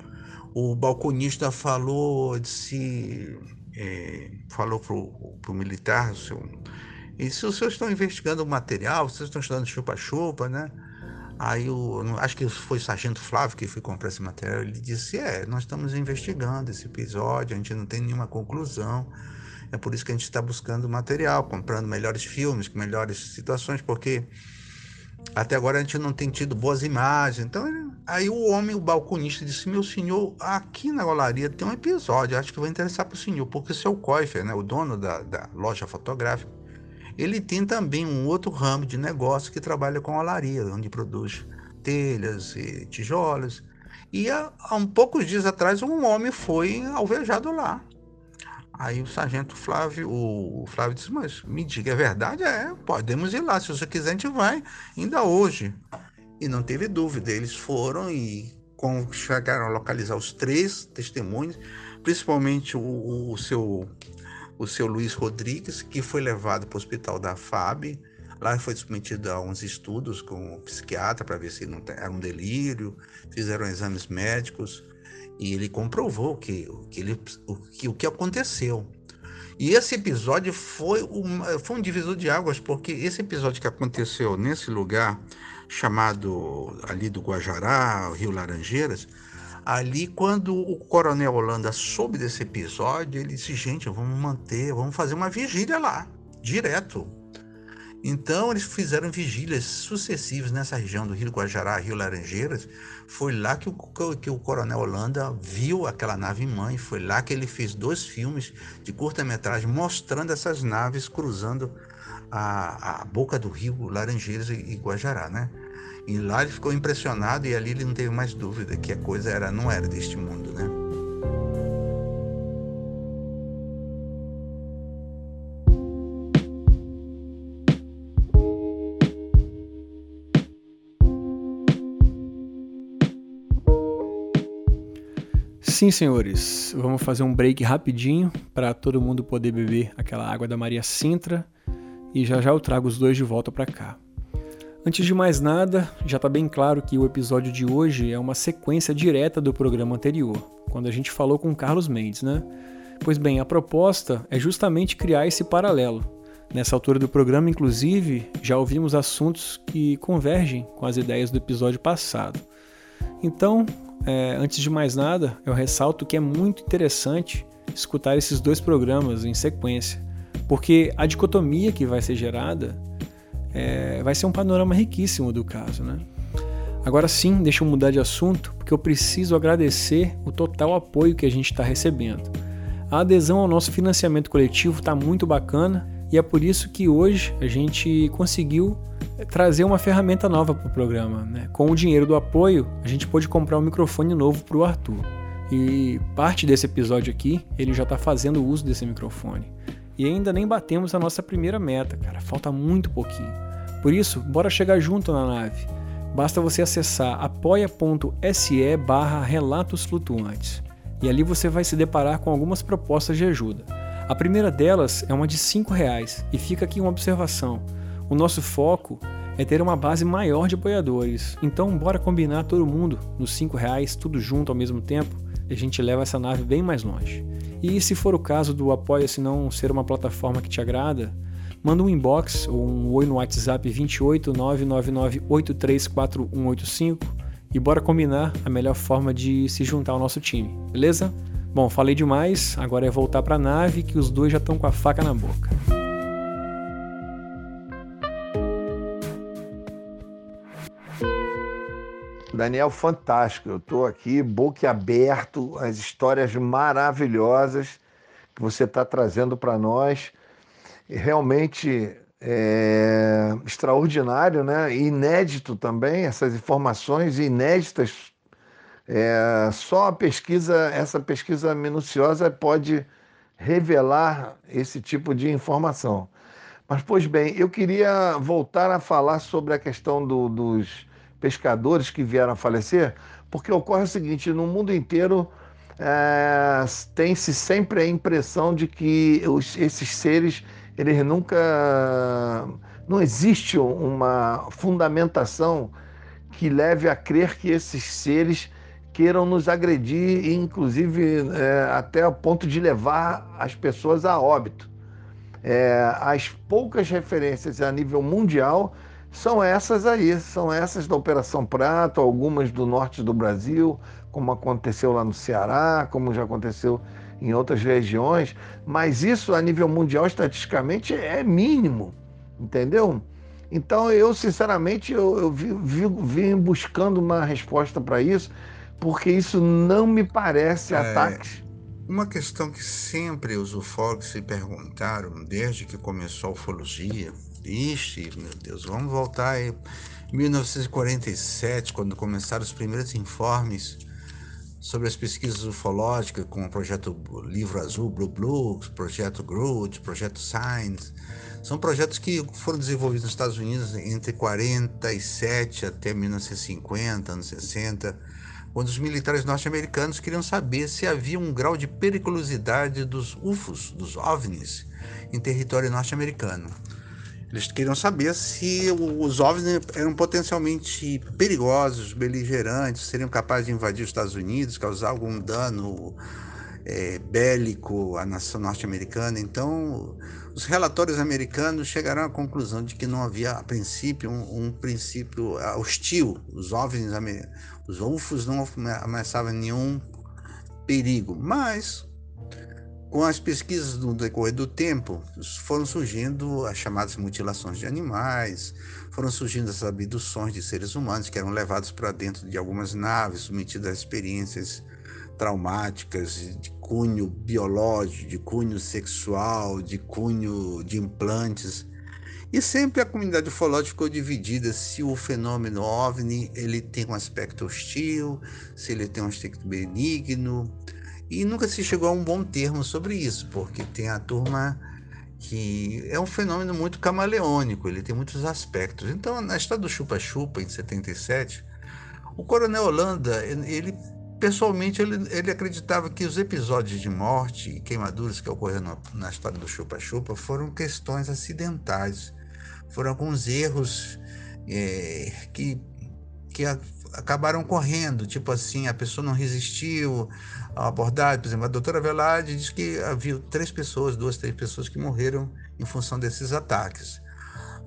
o balconista falou, disse, é, falou pro, pro militar, seu, e se os senhores estão investigando o material, vocês estão estudando chupa-chupa, né? Aí o, acho que foi o sargento Flávio que foi comprar esse material, ele disse, é, nós estamos investigando esse episódio, a gente não tem nenhuma conclusão, é por isso que a gente está buscando material, comprando melhores filmes, melhores situações, porque até agora a gente não tem tido boas imagens. Então, aí o homem, o balconista, disse: Meu senhor, aqui na olaria tem um episódio, acho que vai interessar para o senhor, porque o seu Koifer, né, o dono da, da, loja fotográfica, ele tem também um outro ramo de negócio que trabalha com olaria, onde produz telhas e tijolos. E há, há um poucos dias atrás, um homem foi alvejado lá. Aí o sargento Flávio, o Flávio disse, mas me diga, é verdade? É, podemos ir lá, se você quiser a gente vai, ainda hoje. E não teve dúvida, eles foram e chegaram a localizar os três testemunhos, principalmente o, o seu, o seu Luiz Rodrigues, que foi levado para o hospital da FAB, Lá foi submetido a uns estudos com o psiquiatra para ver se não era um delírio, fizeram exames médicos e ele comprovou que, que, ele, o, que o que aconteceu. E esse episódio foi, uma, foi um divisor de águas, porque esse episódio que aconteceu nesse lugar, chamado ali do Guajará, Rio Laranjeiras, ali quando o coronel Holanda soube desse episódio, ele disse, gente, vamos manter, vamos fazer uma vigília lá, direto. Então eles fizeram vigílias sucessivas nessa região do Rio Guajará, Rio Laranjeiras. Foi lá que o, que o Coronel Holanda viu aquela nave mãe. Foi lá que ele fez dois filmes de curta-metragem mostrando essas naves cruzando a, a boca do Rio Laranjeiras e, e Guajará, né? E lá ele ficou impressionado e ali ele não teve mais dúvida que a coisa era não era deste mundo, né? Sim, senhores, vamos fazer um break rapidinho para todo mundo poder beber aquela água da Maria Sintra e já já eu trago os dois de volta para cá. Antes de mais nada, já está bem claro que o episódio de hoje é uma sequência direta do programa anterior, quando a gente falou com Carlos Mendes, né? Pois bem, a proposta é justamente criar esse paralelo. Nessa altura do programa, inclusive, já ouvimos assuntos que convergem com as ideias do episódio passado. Então, é, antes de mais nada, eu ressalto que é muito interessante escutar esses dois programas em sequência, porque a dicotomia que vai ser gerada é, vai ser um panorama riquíssimo do caso, né? Agora sim, deixa eu mudar de assunto, porque eu preciso agradecer o total apoio que a gente está recebendo. A adesão ao nosso financiamento coletivo está muito bacana e é por isso que hoje a gente conseguiu trazer uma ferramenta nova para o programa. Né? Com o dinheiro do apoio, a gente pôde comprar um microfone novo para o Arthur. E parte desse episódio aqui, ele já está fazendo uso desse microfone. E ainda nem batemos a nossa primeira meta, cara. Falta muito pouquinho. Por isso, bora chegar junto na nave. Basta você acessar apoia.se barra relatos flutuantes. E ali você vai se deparar com algumas propostas de ajuda. A primeira delas é uma de R$ reais e fica aqui uma observação. O nosso foco é ter uma base maior de apoiadores. Então, bora combinar todo mundo nos R$ reais, tudo junto ao mesmo tempo, e a gente leva essa nave bem mais longe. E se for o caso do Apoia-se não ser uma plataforma que te agrada, manda um inbox ou um oi no WhatsApp 28 999834185 e bora combinar a melhor forma de se juntar ao nosso time, beleza? Bom, falei demais, agora é voltar para a nave que os dois já estão com a faca na boca. Daniel, fantástico. Eu estou aqui boquiaberto, as histórias maravilhosas que você está trazendo para nós. Realmente é extraordinário, né? inédito também, essas informações inéditas. É, só a pesquisa, essa pesquisa minuciosa pode revelar esse tipo de informação. Mas, pois bem, eu queria voltar a falar sobre a questão do, dos pescadores que vieram a falecer, porque ocorre o seguinte: no mundo inteiro é, tem-se sempre a impressão de que os, esses seres eles nunca. Não existe uma fundamentação que leve a crer que esses seres queiram nos agredir, inclusive é, até o ponto de levar as pessoas a óbito. É, as poucas referências a nível mundial são essas aí, são essas da Operação Prato, algumas do norte do Brasil, como aconteceu lá no Ceará, como já aconteceu em outras regiões, mas isso a nível mundial, estatisticamente, é mínimo, entendeu? Então, eu, sinceramente, eu, eu vim buscando uma resposta para isso, porque isso não me parece é, ataques. Uma questão que sempre os ufólogos se perguntaram, desde que começou a ufologia, Ixi, meu Deus, vamos voltar aí. 1947, quando começaram os primeiros informes sobre as pesquisas ufológicas, com o projeto Livro Azul, Blue Blue, projeto Groot, projeto Science. São projetos que foram desenvolvidos nos Estados Unidos entre 47 até 1950, anos 60, quando os militares norte-americanos queriam saber se havia um grau de periculosidade dos UFOs, dos OVNIs, em território norte-americano. Eles queriam saber se os OVNIs eram potencialmente perigosos, beligerantes, seriam capazes de invadir os Estados Unidos, causar algum dano é, bélico à nação norte-americana. Então, os relatórios americanos chegaram à conclusão de que não havia, a princípio, um, um princípio hostil. Os OVNIs, os UFOs não ameaçavam nenhum perigo, mas com as pesquisas no decorrer do tempo, foram surgindo as chamadas mutilações de animais, foram surgindo as abduções de seres humanos que eram levados para dentro de algumas naves, submetidos a experiências traumáticas de cunho biológico, de cunho sexual, de cunho de implantes. E sempre a comunidade ufológica ficou dividida se o fenômeno OVNI ele tem um aspecto hostil, se ele tem um aspecto benigno, e nunca se chegou a um bom termo sobre isso, porque tem a turma que é um fenômeno muito camaleônico, ele tem muitos aspectos. Então, na história do chupa-chupa, em 77, o coronel Holanda, ele pessoalmente ele, ele acreditava que os episódios de morte e queimaduras que ocorreram na história do chupa-chupa foram questões acidentais, foram alguns erros é, que, que acabaram correndo, tipo assim, a pessoa não resistiu à abordagem. Por exemplo, a doutora Velade diz que havia três pessoas, duas, três pessoas que morreram em função desses ataques.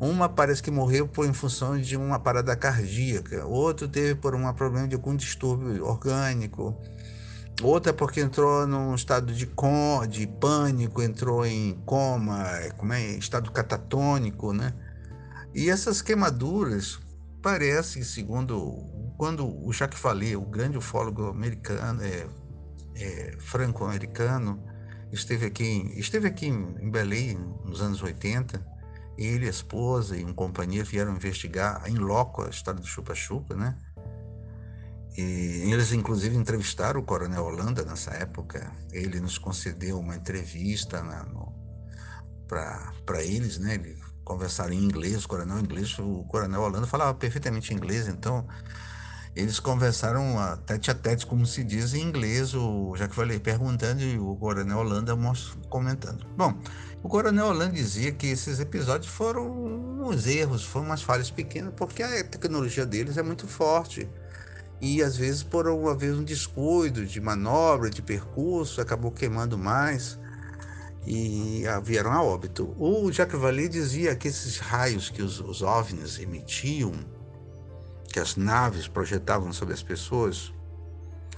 Uma parece que morreu por em função de uma parada cardíaca, outro teve por um problema de algum distúrbio orgânico, outra porque entrou num estado de, de pânico, entrou em coma, como é, estado catatônico, né? E essas queimaduras parecem, segundo quando o Jacques Vallée, o grande ufólogo americano, é, é, franco-americano, esteve aqui, esteve aqui em Belém nos anos 80, ele, a esposa e um companheiro vieram investigar em loco a história do chupa-chupa, né? E eles, inclusive, entrevistaram o Coronel Holanda nessa época. Ele nos concedeu uma entrevista para eles, né? Ele conversaram em inglês, o coronel inglês, o coronel Holanda falava perfeitamente inglês, então eles conversaram a tete a tete, como se diz em inglês, o, já que falei perguntando e o coronel Holanda comentando. Bom, o coronel Holanda dizia que esses episódios foram uns erros, foram umas falhas pequenas, porque a tecnologia deles é muito forte e às vezes por uma vez um descuido de manobra, de percurso, acabou queimando mais e vieram a óbito. O Jacques Vallée dizia que esses raios que os, os OVNIs emitiam, que as naves projetavam sobre as pessoas,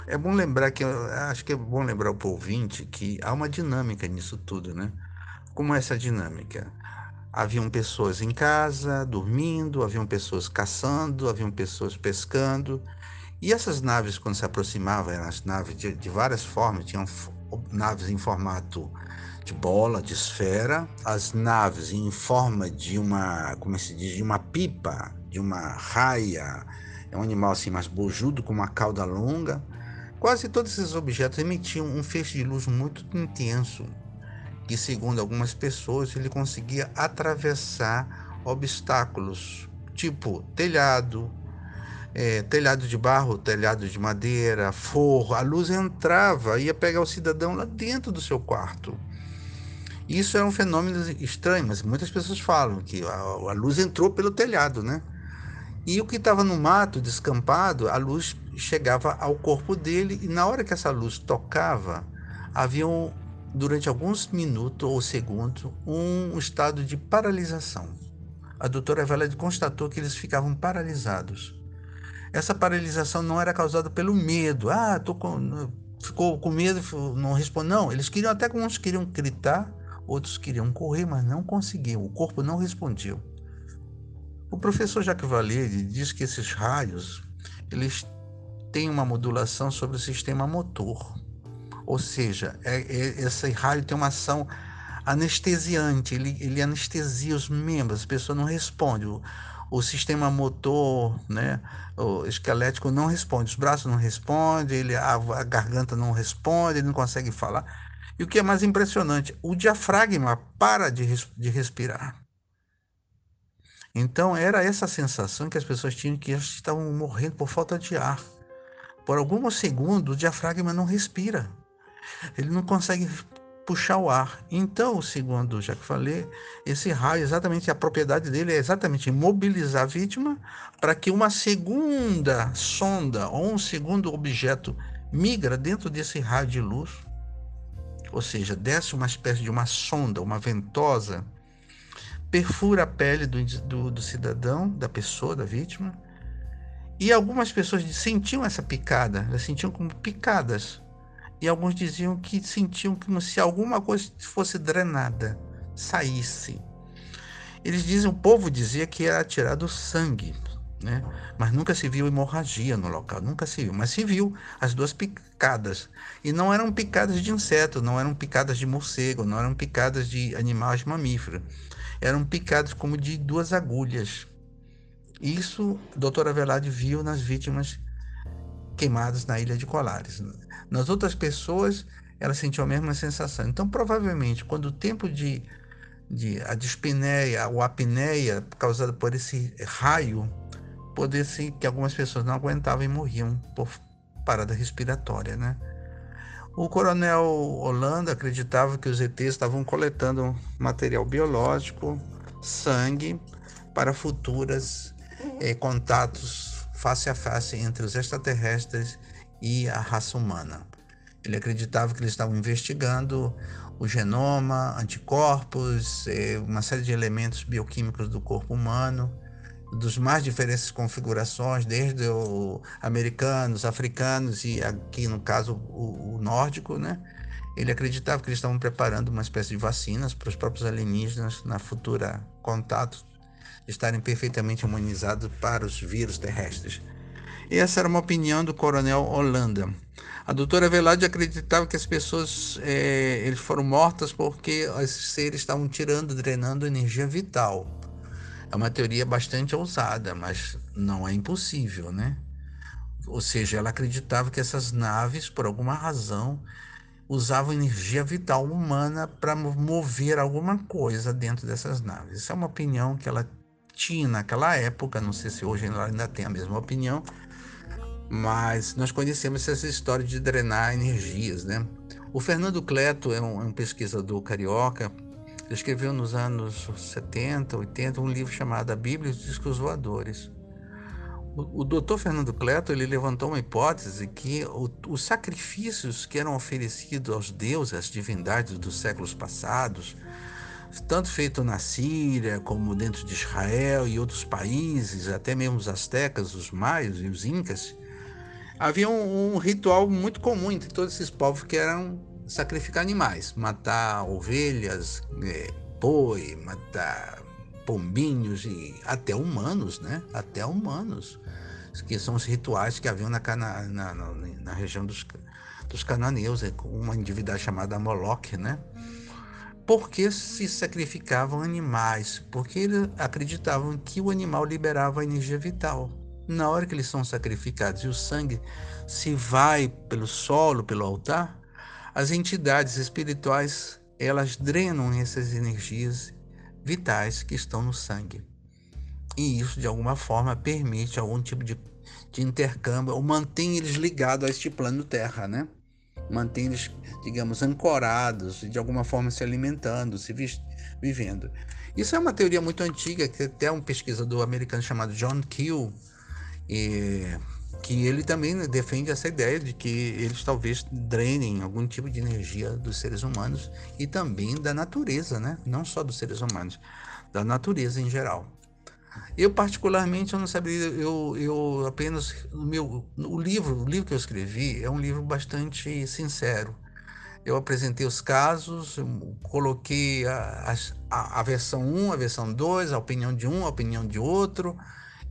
é bom lembrar que acho que é bom lembrar o ouvinte que há uma dinâmica nisso tudo, né? Como é essa dinâmica? Haviam pessoas em casa, dormindo, haviam pessoas caçando, haviam pessoas pescando, e essas naves, quando se aproximavam, eram as naves de, de várias formas, tinham naves em formato de bola, de esfera, as naves em forma de uma, como se diz, de uma pipa, de uma raia, é um animal assim mais bojudo, com uma cauda longa. Quase todos esses objetos emitiam um feixe de luz muito intenso, que segundo algumas pessoas ele conseguia atravessar obstáculos, tipo telhado, é, telhado de barro, telhado de madeira, forro, a luz entrava, ia pegar o cidadão lá dentro do seu quarto. Isso é um fenômeno estranho, mas muitas pessoas falam que a, a luz entrou pelo telhado, né? E o que estava no mato, descampado, a luz chegava ao corpo dele e na hora que essa luz tocava, havia um, durante alguns minutos ou segundos um estado de paralisação. A doutora Valade constatou que eles ficavam paralisados. Essa paralisação não era causada pelo medo. Ah, tô com, ficou com medo, não responde. Não, eles queriam até que uns queriam gritar, outros queriam correr, mas não conseguiam. O corpo não respondia. O professor Jacques Vallée diz que esses raios eles têm uma modulação sobre o sistema motor. Ou seja, é, é, esse raio tem uma ação anestesiante, ele, ele anestesia os membros, a pessoa não responde. O, o sistema motor, né, o esquelético não responde, os braços não respondem, ele, a, a garganta não responde, ele não consegue falar. E o que é mais impressionante, o diafragma para de, de respirar. Então era essa sensação que as pessoas tinham que estavam morrendo por falta de ar. Por alguns segundos o diafragma não respira. Ele não consegue puxar o ar. Então, segundo já que falei, esse raio, exatamente a propriedade dele é exatamente mobilizar a vítima para que uma segunda sonda ou um segundo objeto migra dentro desse raio de luz, ou seja, desce uma espécie de uma sonda, uma ventosa, perfura a pele do, do, do cidadão, da pessoa, da vítima, e algumas pessoas sentiam essa picada, elas sentiam como picadas e alguns diziam que sentiam como se alguma coisa fosse drenada, saísse. Eles dizem, o povo dizia que era tirado sangue, né? Mas nunca se viu hemorragia no local, nunca se viu. Mas se viu as duas picadas. E não eram picadas de inseto, não eram picadas de morcego, não eram picadas de animais mamíferos. Eram picadas como de duas agulhas. Isso a doutora Velade viu nas vítimas queimadas na ilha de Colares. Nas outras pessoas, ela sentiu a mesma sensação. Então, provavelmente, quando o tempo de, de a dispneia ou apneia causada por esse raio, poderia ser que algumas pessoas não aguentavam e morriam por parada respiratória, né? O coronel Holanda acreditava que os ETs estavam coletando material biológico, sangue, para futuras eh, contatos face a face entre os extraterrestres e a raça humana. Ele acreditava que eles estavam investigando o genoma, anticorpos, eh, uma série de elementos bioquímicos do corpo humano, dos mais diferentes configurações, desde o americanos, africanos e aqui no caso o, o nórdico, né? Ele acreditava que eles estavam preparando uma espécie de vacinas para os próprios alienígenas na futura contato estarem perfeitamente imunizados para os vírus terrestres. Essa era uma opinião do coronel Holanda. A doutora Velade acreditava que as pessoas é, eles foram mortas porque esses seres estavam tirando, drenando energia vital. É uma teoria bastante ousada, mas não é impossível, né? Ou seja, ela acreditava que essas naves, por alguma razão, usavam energia vital humana para mover alguma coisa dentro dessas naves. Essa é uma opinião que ela tinha naquela época, não sei se hoje ela ainda tem a mesma opinião, mas nós conhecemos essa história de drenar energias, né? O Fernando Cleto é um, é um pesquisador carioca, escreveu nos anos 70, 80 um livro chamado A Bíblia e os Discos Voadores. O, o doutor Fernando Cleto ele levantou uma hipótese que o, os sacrifícios que eram oferecidos aos deuses, às divindades dos séculos passados, tanto feito na Síria como dentro de Israel e outros países, até mesmo os astecas, os maios e os incas, havia um, um ritual muito comum entre todos esses povos que eram sacrificar animais, matar ovelhas, é, boi, matar pombinhos e até humanos, né? Até humanos, que são os rituais que haviam na, na, na, na região dos, dos cananeus, é, uma divindade chamada Moloch, né? Porque se sacrificavam animais? Porque eles acreditavam que o animal liberava energia vital na hora que eles são sacrificados e o sangue se vai pelo solo, pelo altar, as entidades espirituais elas drenam essas energias vitais que estão no sangue. E isso, de alguma forma, permite algum tipo de, de intercâmbio ou mantém eles ligados a este plano Terra, né? Mantém eles, digamos, ancorados e de alguma forma se alimentando, se vivendo. Isso é uma teoria muito antiga que até um pesquisador americano chamado John Keel e que ele também defende essa ideia de que eles talvez drenem algum tipo de energia dos seres humanos e também da natureza, né? Não só dos seres humanos, da natureza em geral. Eu particularmente eu não sabia, eu, eu apenas o meu o livro, o livro que eu escrevi é um livro bastante sincero. Eu apresentei os casos, coloquei a, a, a versão 1, a versão 2, a opinião de um, a opinião de outro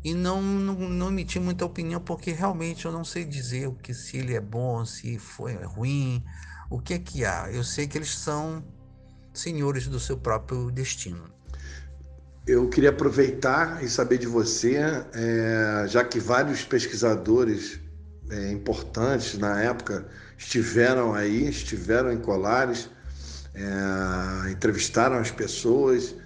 e não, não, não emitir muita opinião, porque realmente eu não sei dizer o que se ele é bom, se foi ruim, o que é que há. Eu sei que eles são senhores do seu próprio destino. Eu queria aproveitar e saber de você, é, já que vários pesquisadores é, importantes na época estiveram aí, estiveram em Colares, é, entrevistaram as pessoas,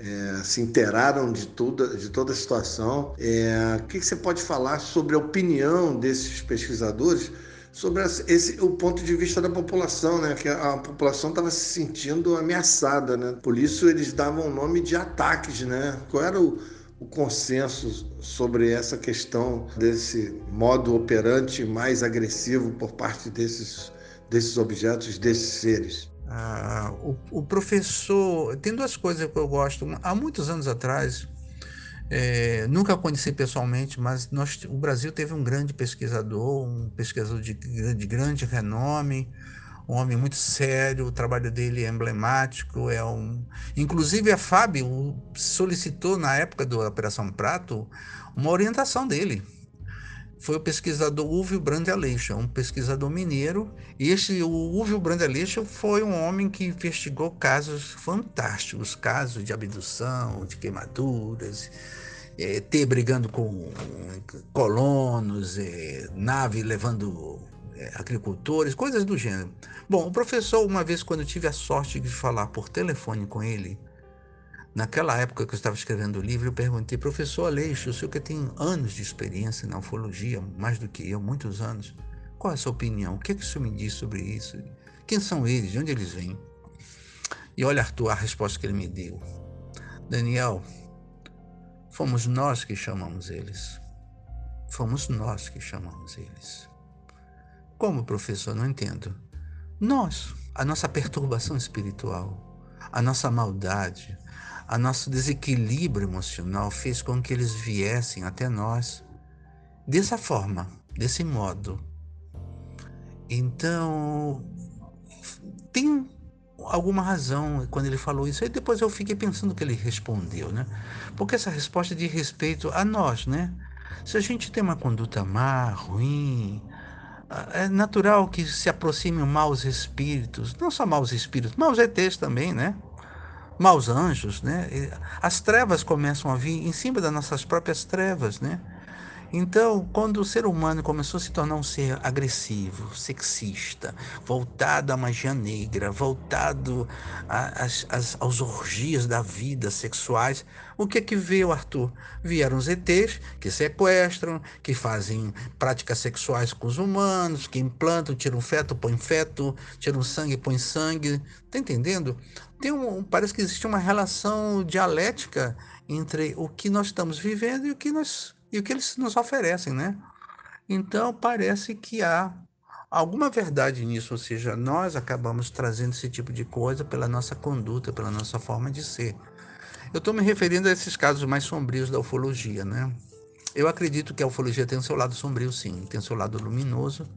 é, se inteiraram de, tudo, de toda a situação. É, o que você pode falar sobre a opinião desses pesquisadores sobre esse, o ponto de vista da população, né? Que a, a população estava se sentindo ameaçada, né? Por isso eles davam o nome de ataques, né? Qual era o, o consenso sobre essa questão desse modo operante mais agressivo por parte desses, desses objetos, desses seres? Ah, o, o, professor. Tem duas coisas que eu gosto. Há muitos anos atrás, é, nunca conheci pessoalmente, mas nós, o Brasil teve um grande pesquisador, um pesquisador de, de grande renome, um homem muito sério, o trabalho dele é emblemático, é um... Inclusive a Fábio solicitou na época da Operação Prato uma orientação dele foi o pesquisador Uvio Brand Aleixo, um pesquisador mineiro. E este, o Uvio Brand Aleixo foi um homem que investigou casos fantásticos, casos de abdução, de queimaduras, é, brigando com colonos, é, nave levando é, agricultores, coisas do gênero. Bom, o professor, uma vez, quando eu tive a sorte de falar por telefone com ele, Naquela época que eu estava escrevendo o livro, eu perguntei, professor Aleixo, o senhor que tem anos de experiência na ufologia, mais do que eu, muitos anos, qual é a sua opinião? O que, é que o senhor me diz sobre isso? Quem são eles? De onde eles vêm? E olha, Arthur, a resposta que ele me deu. Daniel, fomos nós que chamamos eles. Fomos nós que chamamos eles. Como, professor? Não entendo. Nós, a nossa perturbação espiritual, a nossa maldade, a nosso desequilíbrio emocional fez com que eles viessem até nós dessa forma, desse modo. Então, tem alguma razão quando ele falou isso. Aí depois eu fiquei pensando o que ele respondeu, né? Porque essa resposta diz respeito a nós, né? Se a gente tem uma conduta má, ruim, é natural que se aproximem maus espíritos, não só maus espíritos, maus ETs também, né? Maus anjos, né? As trevas começam a vir em cima das nossas próprias trevas, né? Então, quando o ser humano começou a se tornar um ser agressivo, sexista, voltado à magia negra, voltado às, aos orgias da vida sexuais, o que é que veio, Arthur? Vieram os ETs que sequestram, que fazem práticas sexuais com os humanos, que implantam, tiram feto, põem feto, tiram sangue, põem sangue. Tá entendendo? Tem um, parece que existe uma relação dialética entre o que nós estamos vivendo e o que nós e o que eles nos oferecem, né? Então parece que há alguma verdade nisso, ou seja, nós acabamos trazendo esse tipo de coisa pela nossa conduta, pela nossa forma de ser. Eu estou me referindo a esses casos mais sombrios da ufologia, né? Eu acredito que a ufologia tem o seu lado sombrio, sim, tem o seu lado luminoso,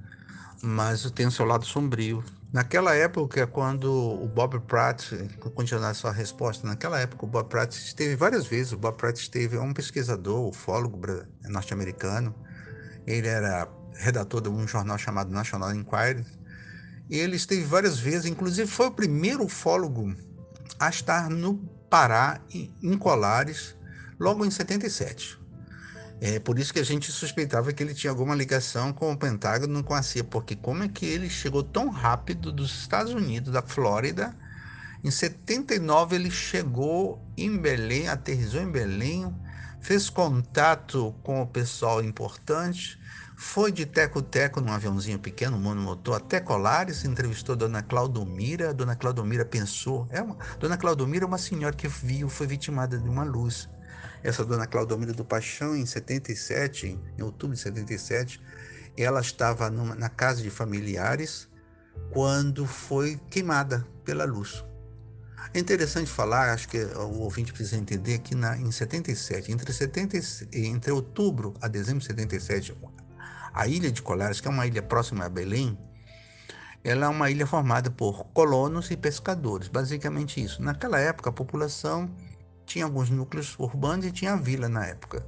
mas tem o seu lado sombrio. Naquela época, quando o Bob Pratt, continuar sua resposta, naquela época o Bob Pratt esteve várias vezes, o Bob Pratt esteve, é um pesquisador, ufólogo norte-americano, ele era redator de um jornal chamado National Enquirer, e ele esteve várias vezes, inclusive foi o primeiro ufólogo a estar no Pará, em Colares, logo em 77. É por isso que a gente suspeitava que ele tinha alguma ligação com o Pentágono, com a CIA, porque como é que ele chegou tão rápido dos Estados Unidos, da Flórida? Em 79 ele chegou em Belém, aterrizou em Belém, fez contato com o pessoal importante, foi de teco-teco num aviãozinho pequeno, monomotor, até Colares, entrevistou dona Claudomira. Dona Claudomira pensou. É uma, dona Claudomira é uma senhora que viu, foi vitimada de uma luz essa dona Claudomira do Paixão, em 77, em outubro de 77, ela estava numa, na casa de familiares quando foi queimada pela luz. É interessante falar, acho que o ouvinte precisa entender que na, em 77, entre, 70, entre outubro a dezembro de 77, a ilha de Colares, que é uma ilha próxima a Belém, ela é uma ilha formada por colonos e pescadores, basicamente isso. Naquela época, a população tinha alguns núcleos urbanos e tinha a vila na época.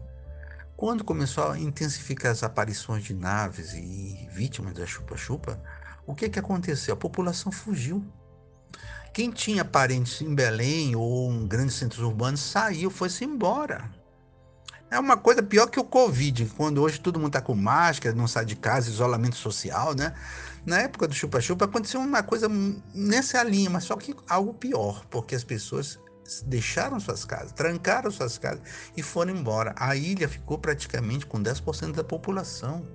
Quando começou a intensificar as aparições de naves e vítimas da chupa-chupa, o que, que aconteceu? A população fugiu. Quem tinha parentes em Belém ou em grandes centros urbanos saiu, foi-se embora. É uma coisa pior que o Covid, quando hoje todo mundo está com máscara, não sai de casa, isolamento social, né? Na época do chupa-chupa aconteceu uma coisa nessa linha, mas só que algo pior, porque as pessoas deixaram suas casas, trancaram suas casas e foram embora. A ilha ficou praticamente com 10% da população.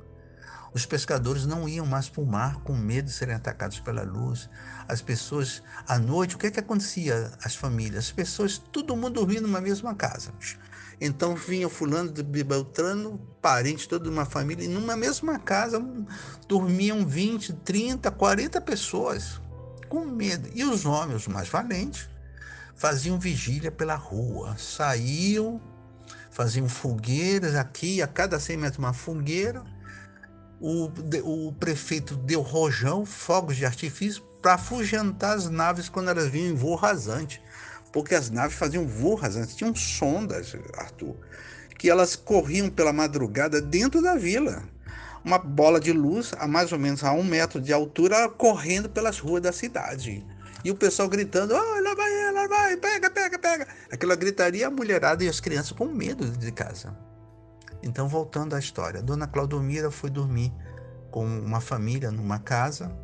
Os pescadores não iam mais para o mar com medo de serem atacados pela luz. As pessoas, à noite, o que, é que acontecia? As famílias, as pessoas, todo mundo dormia numa mesma casa. Então vinha fulano de Beltrano, parente, toda uma família, e numa mesma casa dormiam 20, 30, 40 pessoas, com medo. E os homens, os mais valentes, faziam vigília pela rua, saíam, faziam fogueiras aqui, a cada 100 metros uma fogueira. O, o prefeito deu rojão, fogos de artifício, para afugentar as naves quando elas vinham em voo rasante. Porque as naves faziam voo rasante, tinham sondas, Arthur, que elas corriam pela madrugada dentro da vila. Uma bola de luz, a mais ou menos a um metro de altura, correndo pelas ruas da cidade. E o pessoal gritando: oh, lá vai ela, vai, pega, pega, pega. Aquela gritaria, a mulherada e as crianças com medo de casa. Então, voltando à história, Dona Claudomira foi dormir com uma família numa casa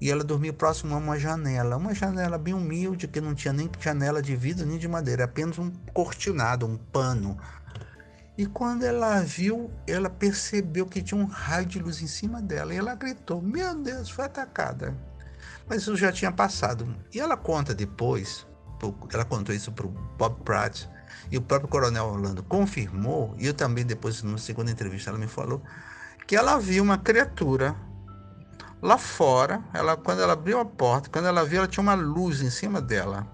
e ela dormia próximo a uma janela, uma janela bem humilde que não tinha nem janela de vidro nem de madeira, apenas um cortinado, um pano. E quando ela viu, ela percebeu que tinha um raio de luz em cima dela e ela gritou: Meu Deus, foi atacada. Mas isso já tinha passado. E ela conta depois, ela contou isso para o Bob Pratt, e o próprio Coronel Orlando confirmou, e eu também depois, numa segunda entrevista, ela me falou, que ela viu uma criatura lá fora, ela, quando ela abriu a porta, quando ela viu, ela tinha uma luz em cima dela.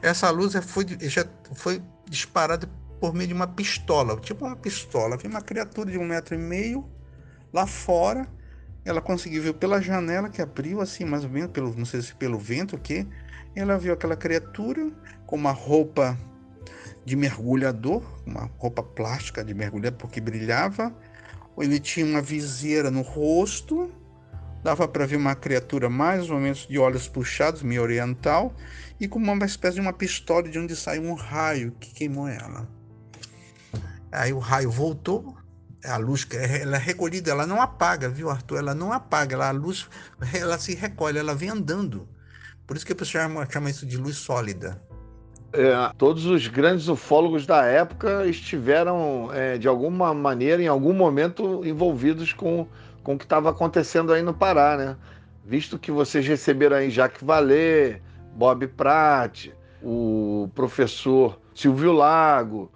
Essa luz foi, já foi disparada por meio de uma pistola, tipo uma pistola. Viu uma criatura de um metro e meio lá fora, ela conseguiu ver pela janela que abriu assim, mais ou menos, pelo, não sei se pelo vento o quê. Ela viu aquela criatura com uma roupa de mergulhador, uma roupa plástica de mergulhador porque brilhava. Ele tinha uma viseira no rosto, dava para ver uma criatura mais ou menos de olhos puxados, meio oriental, e com uma espécie de uma pistola de onde saiu um raio que queimou ela. Aí o raio voltou, a luz ela é recolhida, ela não apaga, viu, Arthur? Ela não apaga, ela, a luz ela se recolhe, ela vem andando. Por isso que a pessoa chama, chama isso de luz sólida. É, todos os grandes ufólogos da época estiveram, é, de alguma maneira, em algum momento, envolvidos com, com o que estava acontecendo aí no Pará, né? Visto que vocês receberam aí Jacques Vallée, Bob Pratt, o professor Silvio Lago,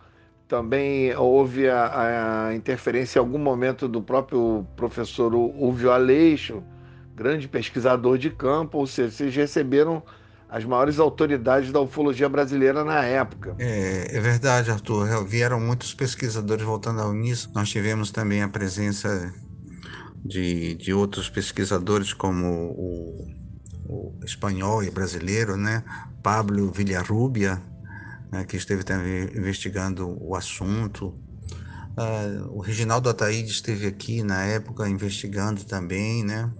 também houve a, a, interferência em algum momento do próprio professor Ulvio Aleixo, grande pesquisador de campo, ou seja, vocês receberam as maiores autoridades da ufologia brasileira na época. É, é verdade, Arthur. Vieram muitos pesquisadores voltando ao início. Nós tivemos também a presença de, de outros pesquisadores, como o, o espanhol e brasileiro, né? Pablo Villarrubia, né, que esteve também investigando o assunto. Uh, o Reginaldo Ataíde esteve aqui na época investigando também, né?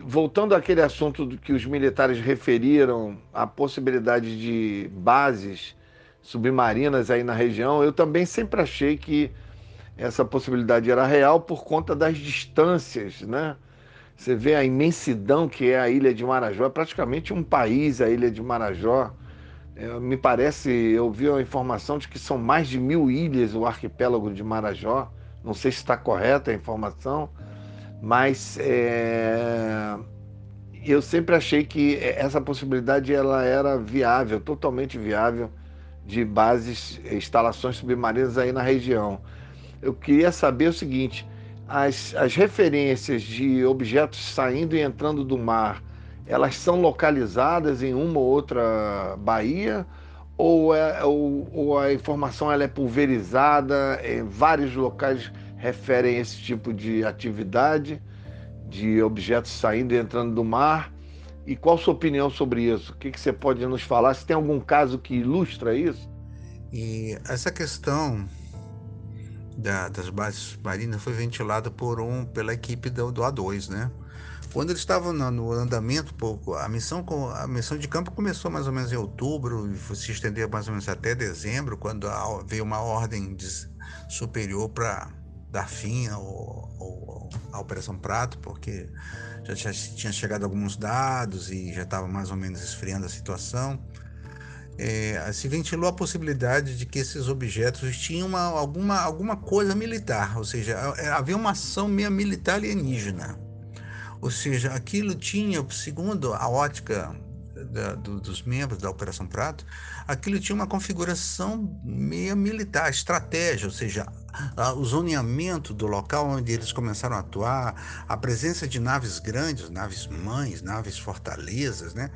Voltando àquele assunto do que os militares referiram, a possibilidade de bases submarinas aí na região, eu também sempre achei que essa possibilidade era real por conta das distâncias, né? Você vê a imensidão que é a ilha de Marajó, é praticamente um país a ilha de Marajó. É, me parece, eu vi a informação de que são mais de mil ilhas o arquipélago de Marajó. Não sei se está correta a informação, mas é, eu sempre achei que essa possibilidade ela era viável, totalmente viável, de bases, instalações submarinas aí na região. Eu queria saber o seguinte: as, as referências de objetos saindo e entrando do mar elas são localizadas em uma ou outra baía ou, é, ou, ou a informação ela é pulverizada em vários locais referem esse tipo de atividade de objetos saindo e entrando do mar e qual sua opinião sobre isso? O que, que você pode nos falar? Se tem algum caso que ilustra isso? E essa questão da, das bases marinas foi ventilada por um pela equipe do, do A2, né? Quando eles estavam no andamento, a missão, a missão de campo começou mais ou menos em outubro e se estendeu mais ou menos até dezembro, quando veio uma ordem superior para dar fim ao, ao, à Operação Prato, porque já tinha, tinha chegado alguns dados e já estava mais ou menos esfriando a situação. É, se ventilou a possibilidade de que esses objetos tinham uma, alguma, alguma coisa militar, ou seja, havia uma ação meio militar alienígena. Ou seja, aquilo tinha, segundo a ótica da, do, dos membros da Operação Prato, aquilo tinha uma configuração meio militar, estratégia, ou seja, o zoneamento do local onde eles começaram a atuar, a presença de naves grandes, naves mães, naves fortalezas, né?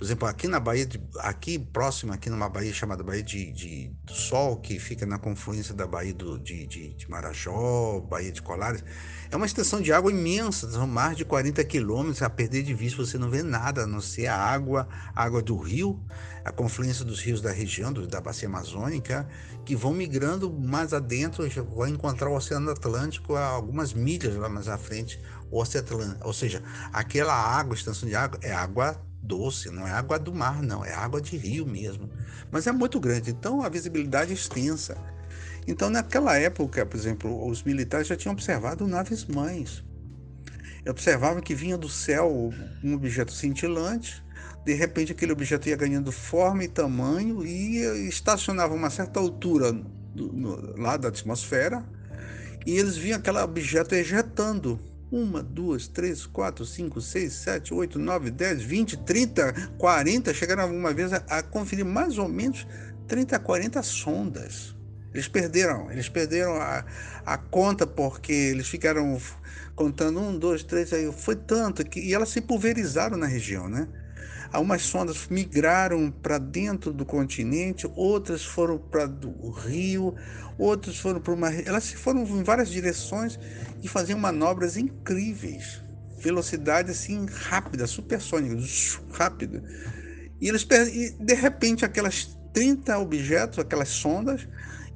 Por exemplo, aqui na Baía, de, aqui próximo, aqui numa baía chamada Baía de, de, do Sol, que fica na confluência da Baía do, de, de, de Marajó, Baía de Colares, é uma extensão de água imensa, são mais de 40 quilômetros, a perder de vista você não vê nada, a não ser a água, a água do rio, a confluência dos rios da região, da bacia amazônica, que vão migrando mais adentro, vai encontrar o Oceano Atlântico a algumas milhas lá mais à frente, o Oceano Atlântico, ou seja, aquela água, extensão de água, é água doce, não é água do mar, não, é água de rio mesmo. Mas é muito grande, então a visibilidade é extensa. Então, naquela época, por exemplo, os militares já tinham observado naves mães. Observavam que vinha do céu um objeto cintilante, de repente aquele objeto ia ganhando forma e tamanho e estacionava a uma certa altura do, no, lá da atmosfera e eles viam aquele objeto ejetando. Uma, duas, três, quatro, cinco, seis, sete, oito, nove, dez, vinte, trinta, quarenta. Chegaram alguma vez a, a conferir mais ou menos 30 a 40 sondas eles perderam, eles perderam a, a conta porque eles ficaram contando um, dois, três, aí foi tanto que e elas se pulverizaram na região, né? Algumas sondas migraram para dentro do continente, outras foram para o rio, outras foram para uma. Elas foram em várias direções e faziam manobras incríveis. Velocidade assim rápida, supersônica, rápido. E eles e de repente aquelas 30 objetos, aquelas sondas,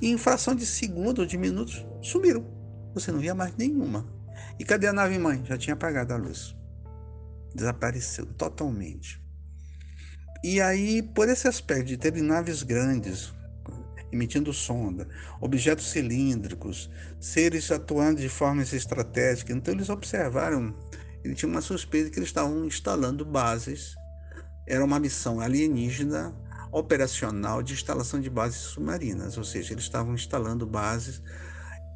em fração de segundos, de minutos, sumiram. Você não via mais nenhuma. E cadê a nave mãe? Já tinha apagado a luz. Desapareceu totalmente. E aí, por esse aspecto de terem naves grandes, emitindo sonda, objetos cilíndricos, seres atuando de formas estratégicas, então eles observaram, ele tinha uma suspeita que eles estavam instalando bases. Era uma missão alienígena operacional de instalação de bases submarinas, ou seja, eles estavam instalando bases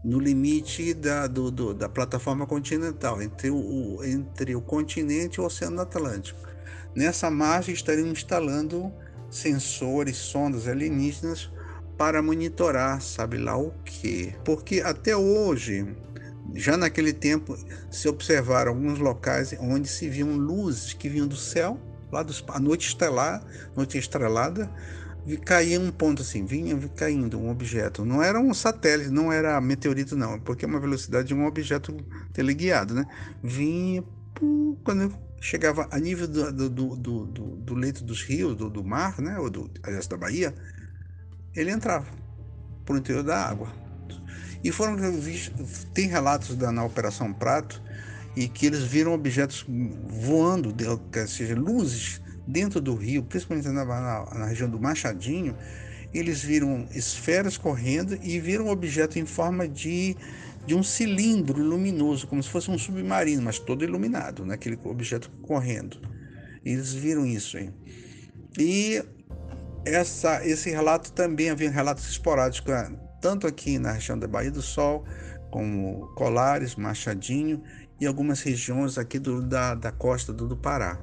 no limite da, do, do, da plataforma continental, entre o, entre o continente e o Oceano Atlântico. Nessa margem estariam instalando sensores, sondas alienígenas para monitorar, sabe lá o que. Porque até hoje, já naquele tempo, se observaram alguns locais onde se viam luzes que vinham do céu lá dos, a noite estelar, noite estrelada, caía um ponto assim, vinha caindo um objeto. Não era um satélite, não era meteorito, não, porque é uma velocidade de um objeto teleguiado, né? Vinha, pum, quando chegava a nível do, do, do, do, do leito dos rios, do, do mar, né? Ou do, aliás, da Bahia, ele entrava por interior da água. E foram tem relatos da, na Operação Prato e que eles viram objetos voando, ou seja, luzes dentro do rio, principalmente na, na, na, região do Machadinho, eles viram esferas correndo e viram um objeto em forma de, de um cilindro luminoso, como se fosse um submarino, mas todo iluminado, né? aquele objeto correndo. Eles viram isso aí. E essa, esse relato também havia relatos esporádicos, tanto aqui na região da Bahia do Sol, como Colares, Machadinho e algumas regiões aqui do, da, da costa do, do Pará.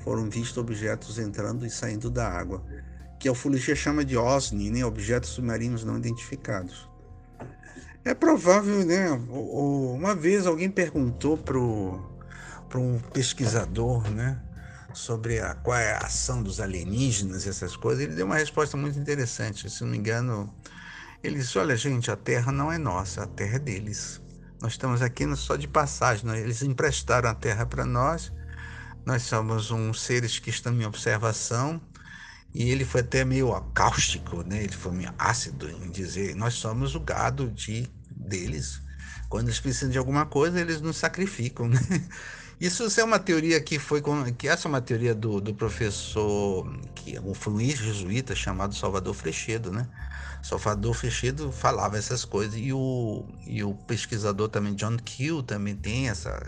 Foram vistos objetos entrando e saindo da água, que a ufologia chama de OSNI, né? objetos submarinos não identificados. É provável, né? Uma vez alguém perguntou para um pesquisador, né? Sobre a, qual é a ação dos alienígenas, essas coisas. Ele deu uma resposta muito interessante. Se não me engano, ele disse: Olha, gente, a Terra não é nossa, a Terra é deles. Nós estamos aqui só de passagem. Né? Eles emprestaram a terra para nós. Nós somos uns seres que estão em observação. E ele foi até meio cáustico, né? Ele foi meio ácido em dizer: nós somos o gado de deles. Quando eles precisam de alguma coisa, eles nos sacrificam, né? Isso é uma teoria que foi que essa é uma teoria do, do professor que é um fluir jesuíta chamado Salvador Frechedo, né? Salvador Frechedo falava essas coisas e o, e o pesquisador também John Keel também tem essa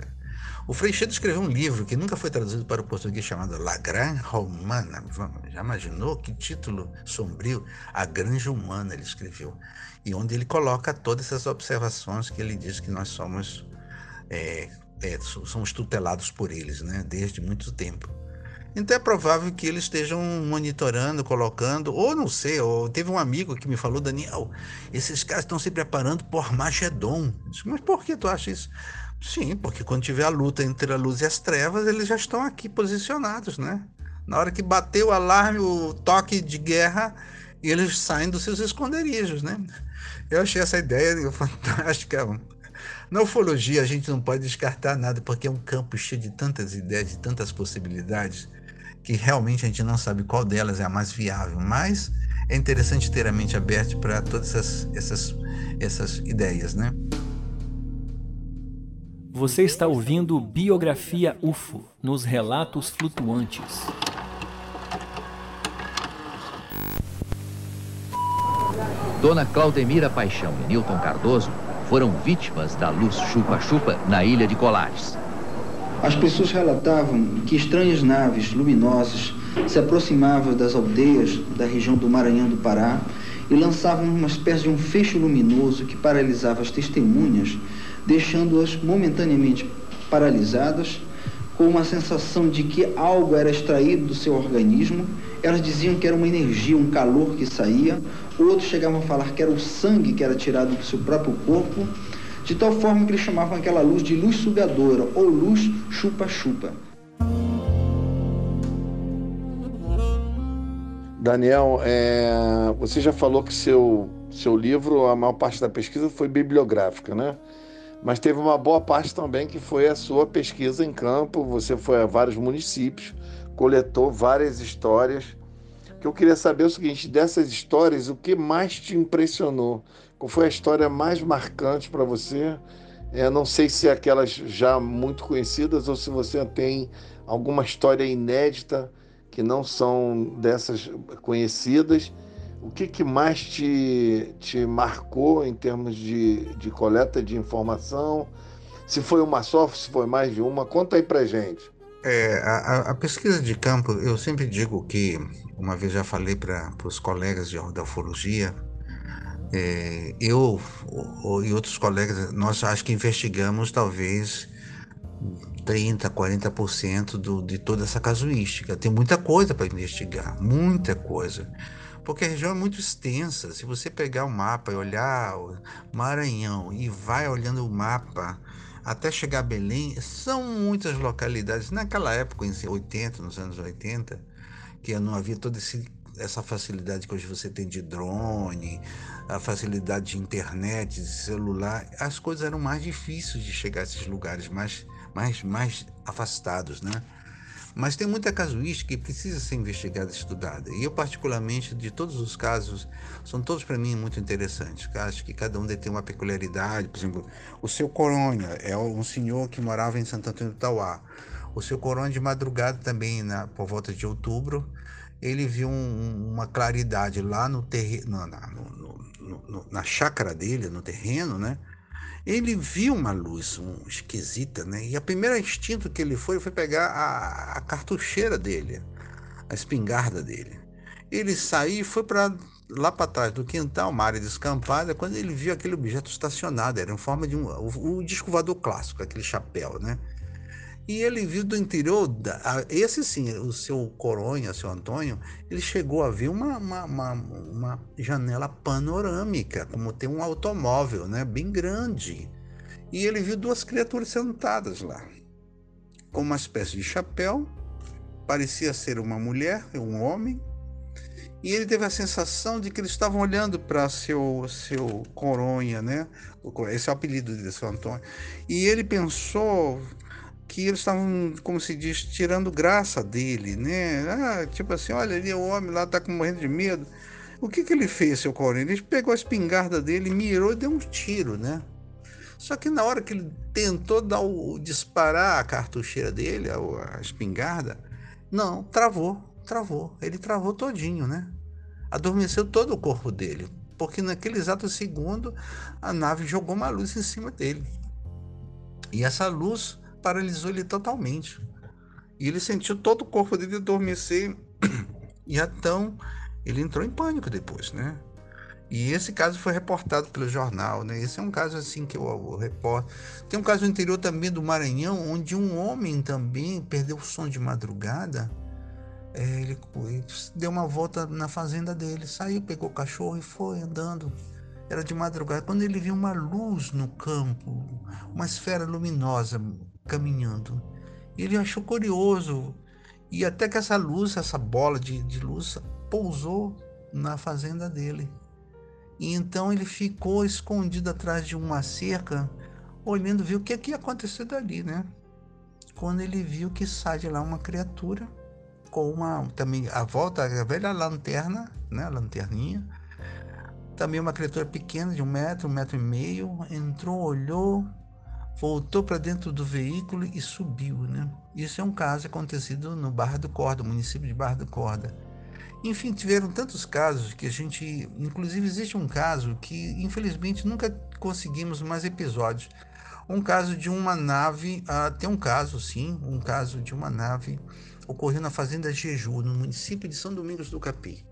o Freixedo escreveu um livro que nunca foi traduzido para o português chamado La Grande Romana. Já imaginou que título sombrio? A Granja Humana ele escreveu. E onde ele coloca todas essas observações que ele diz que nós somos, é, é, somos tutelados por eles, né? desde muito tempo. Então é provável que eles estejam monitorando, colocando, ou não sei, ou teve um amigo que me falou, Daniel, esses caras estão se preparando por Armagedon. Mas por que tu acha isso? Sim, porque quando tiver a luta entre a luz e as trevas, eles já estão aqui posicionados, né? Na hora que bateu o alarme, o toque de guerra, eles saem dos seus esconderijos, né? Eu achei essa ideia fantástica. Na ufologia, a gente não pode descartar nada, porque é um campo cheio de tantas ideias, de tantas possibilidades que realmente a gente não sabe qual delas é a mais viável, mas é interessante ter a mente aberta para todas essas, essas, essas ideias, né? Você está ouvindo Biografia UFO nos Relatos Flutuantes. Dona Claudemira Paixão e Newton Cardoso foram vítimas da luz chupa-chupa na ilha de Colares. As pessoas relatavam que estranhas naves luminosas se aproximavam das aldeias da região do Maranhão do Pará e lançavam uma espécie de um fecho luminoso que paralisava as testemunhas, deixando-as momentaneamente paralisadas, com uma sensação de que algo era extraído do seu organismo. Elas diziam que era uma energia, um calor que saía. Outros chegavam a falar que era o sangue que era tirado do seu próprio corpo de tal forma que eles chamavam aquela luz de luz sugadora ou luz chupa-chupa. Daniel, é, você já falou que seu, seu livro, a maior parte da pesquisa foi bibliográfica, né? Mas teve uma boa parte também que foi a sua pesquisa em campo. Você foi a vários municípios, coletou várias histórias. Que eu queria saber é o seguinte: dessas histórias, o que mais te impressionou? Qual foi a história mais marcante para você? É, não sei se é aquelas já muito conhecidas ou se você tem alguma história inédita que não são dessas conhecidas. O que, que mais te, te marcou em termos de, de coleta de informação? Se foi uma só, se foi mais de uma, conta aí pra gente. É, a, a, pesquisa de campo, eu sempre digo que, uma vez já falei para os colegas de, da ufologia, é, eu o, e outros colegas, nós acho que investigamos talvez 30, 40% do, de toda essa casuística. Tem muita coisa para investigar, muita coisa. Porque a região é muito extensa. Se você pegar o mapa e olhar o Maranhão e vai olhando o mapa até chegar a Belém, são muitas localidades. Naquela época, em 80, nos anos 80, que não havia toda essa facilidade que hoje você tem de drone, a facilidade de internet, de celular, as coisas eram mais difíceis de chegar a esses lugares mais mais, mais afastados, né? Mas tem muita casuística que precisa ser investigada e estudada. E eu, particularmente, de todos os casos, são todos para mim muito interessantes. Acho que cada um tem uma peculiaridade. Por exemplo, o seu Coronha é um senhor que morava em Santo Antônio do Tauá. O seu Coronha, de madrugada, também, na, por volta de outubro, ele viu um, uma claridade lá no terreno, na, na chácara dele, no terreno, né? Ele viu uma luz um, esquisita, né? E a primeira instinto que ele foi foi pegar a, a cartucheira dele, a espingarda dele. Ele saiu e foi para lá para trás do quintal, uma área descampada, quando ele viu aquele objeto estacionado, era em forma de um o, o disco voador clássico, aquele chapéu, né? E ele viu do interior, esse sim, o seu Coronha, seu Antônio, ele chegou a ver uma, uma, uma, uma janela panorâmica, como tem um automóvel, né, bem grande. E ele viu duas criaturas sentadas lá, com uma espécie de chapéu, parecia ser uma mulher, um homem, e ele teve a sensação de que eles estavam olhando para seu seu Coronha, né? Esse é o apelido de seu Antônio. E ele pensou que eles estavam, como se diz, tirando graça dele, né? Ah, tipo assim, olha ali o homem lá tá morrendo de medo. O que que ele fez, seu Corinthians? Ele pegou a espingarda dele, mirou e deu um tiro, né? Só que na hora que ele tentou dar o, disparar a cartucheira dele, a, a espingarda, não, travou, travou. Ele travou todinho, né? Adormeceu todo o corpo dele, porque naquele exato segundo a nave jogou uma luz em cima dele. E essa luz paralisou ele totalmente. E ele sentiu todo o corpo dele adormecer. E então ele entrou em pânico depois, né? E esse caso foi reportado pelo jornal, né? Esse é um caso assim que eu, eu reporto. Tem um caso no interior também do Maranhão, onde um homem também perdeu o som de madrugada. É, ele, ele, deu uma volta na fazenda dele, saiu, pegou o cachorro e foi andando. Era de madrugada. Quando ele viu uma luz no campo, uma esfera luminosa caminhando. Ele achou curioso. E até que essa luz, essa bola de, de luz, pousou na fazenda dele. E então ele ficou escondido atrás de uma cerca, olhando, viu o que, que ia acontecer dali, né? Quando ele viu que sai de lá uma criatura com uma também a volta a velha lanterna, né, lanterninha, também uma criatura pequena de um metro, um metro e meio, entrou, olhou, voltou para dentro do veículo e subiu. Né? Isso é um caso acontecido no Barra do Corda, município de Barra do Corda. Enfim, tiveram tantos casos que a gente. Inclusive, existe um caso que, infelizmente, nunca conseguimos mais episódios. Um caso de uma nave. Ah, tem um caso, sim, um caso de uma nave ocorreu na Fazenda Jeju, no município de São Domingos do Capi.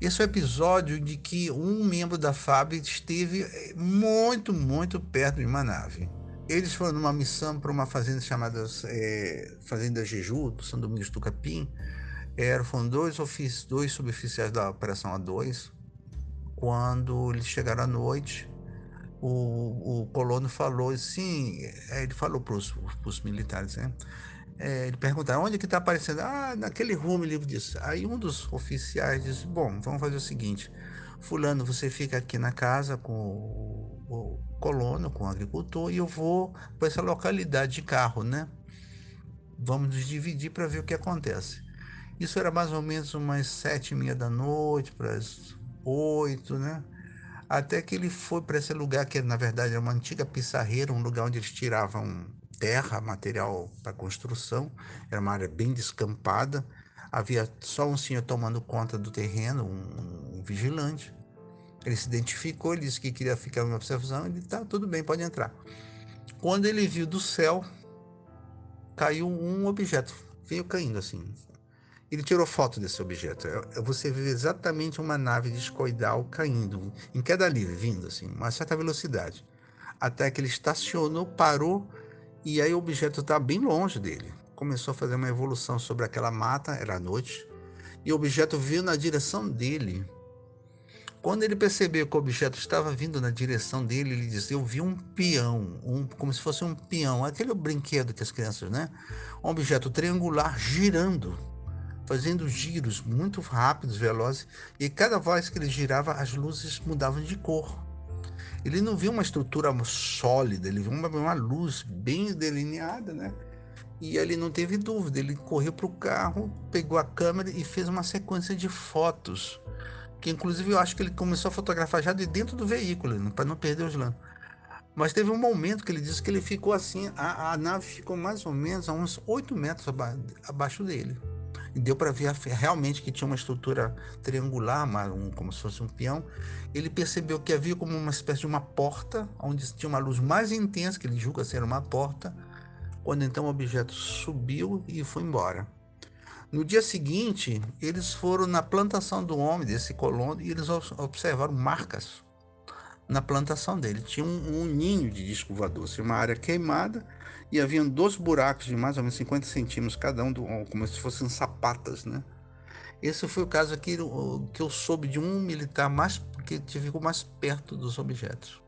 Esse é o episódio de que um membro da FAB esteve eh, muito, muito perto de uma nave. Eles foram numa missão para uma fazenda chamada é, Fazenda Jeju, do São Domingos do Capim. Eram, foram dois, ofici dois suboficiais da Operação A2. Quando eles chegaram à noite, o, o colono falou assim, ele falou para os militares, né? é, ele perguntaram onde que está aparecendo. Ah, naquele rumo ele disse. Aí um dos oficiais disse: Bom, vamos fazer o seguinte: Fulano, você fica aqui na casa com colono, com o agricultor, e eu vou para essa localidade de carro, né? Vamos nos dividir para ver o que acontece. Isso era mais ou menos umas sete e meia da noite, para as oito, né? Até que ele foi para esse lugar que na verdade era uma antiga pissarreira, um lugar onde eles tiravam terra, material para construção. Era uma área bem descampada. Havia só um senhor tomando conta do terreno, um, um vigilante. Ele se identificou, ele disse que queria ficar em observação. Ele tá tudo bem, pode entrar. Quando ele viu do céu, caiu um objeto, veio caindo assim. Ele tirou foto desse objeto. Você vê exatamente uma nave discoidal caindo, em queda livre, vindo assim, uma certa velocidade. Até que ele estacionou, parou e aí o objeto está bem longe dele. Começou a fazer uma evolução sobre aquela mata, era noite, e o objeto veio na direção dele. Quando ele percebeu que o objeto estava vindo na direção dele, ele disse: Eu vi um peão, um, como se fosse um peão, aquele brinquedo que as crianças, né? Um objeto triangular girando, fazendo giros muito rápidos, velozes, e cada vez que ele girava, as luzes mudavam de cor. Ele não viu uma estrutura sólida, ele viu uma, uma luz bem delineada, né? E ele não teve dúvida, ele correu para o carro, pegou a câmera e fez uma sequência de fotos. Que inclusive eu acho que ele começou a fotografar já de dentro do veículo, para não perder os lãs. Mas teve um momento que ele disse que ele ficou assim, a, a nave ficou mais ou menos a uns 8 metros aba, abaixo dele. E deu para ver realmente que tinha uma estrutura triangular, um, como se fosse um peão. Ele percebeu que havia como uma espécie de uma porta, onde tinha uma luz mais intensa, que ele julga ser uma porta, quando então o objeto subiu e foi embora. No dia seguinte, eles foram na plantação do homem, desse colono, e eles observaram marcas na plantação dele. Tinha um, um ninho de disco voador, assim, uma área queimada e haviam dois buracos de mais ou menos 50 centímetros cada um, como se fossem sapatas, né? Esse foi o caso aqui que eu soube de um militar mais que ficou mais perto dos objetos.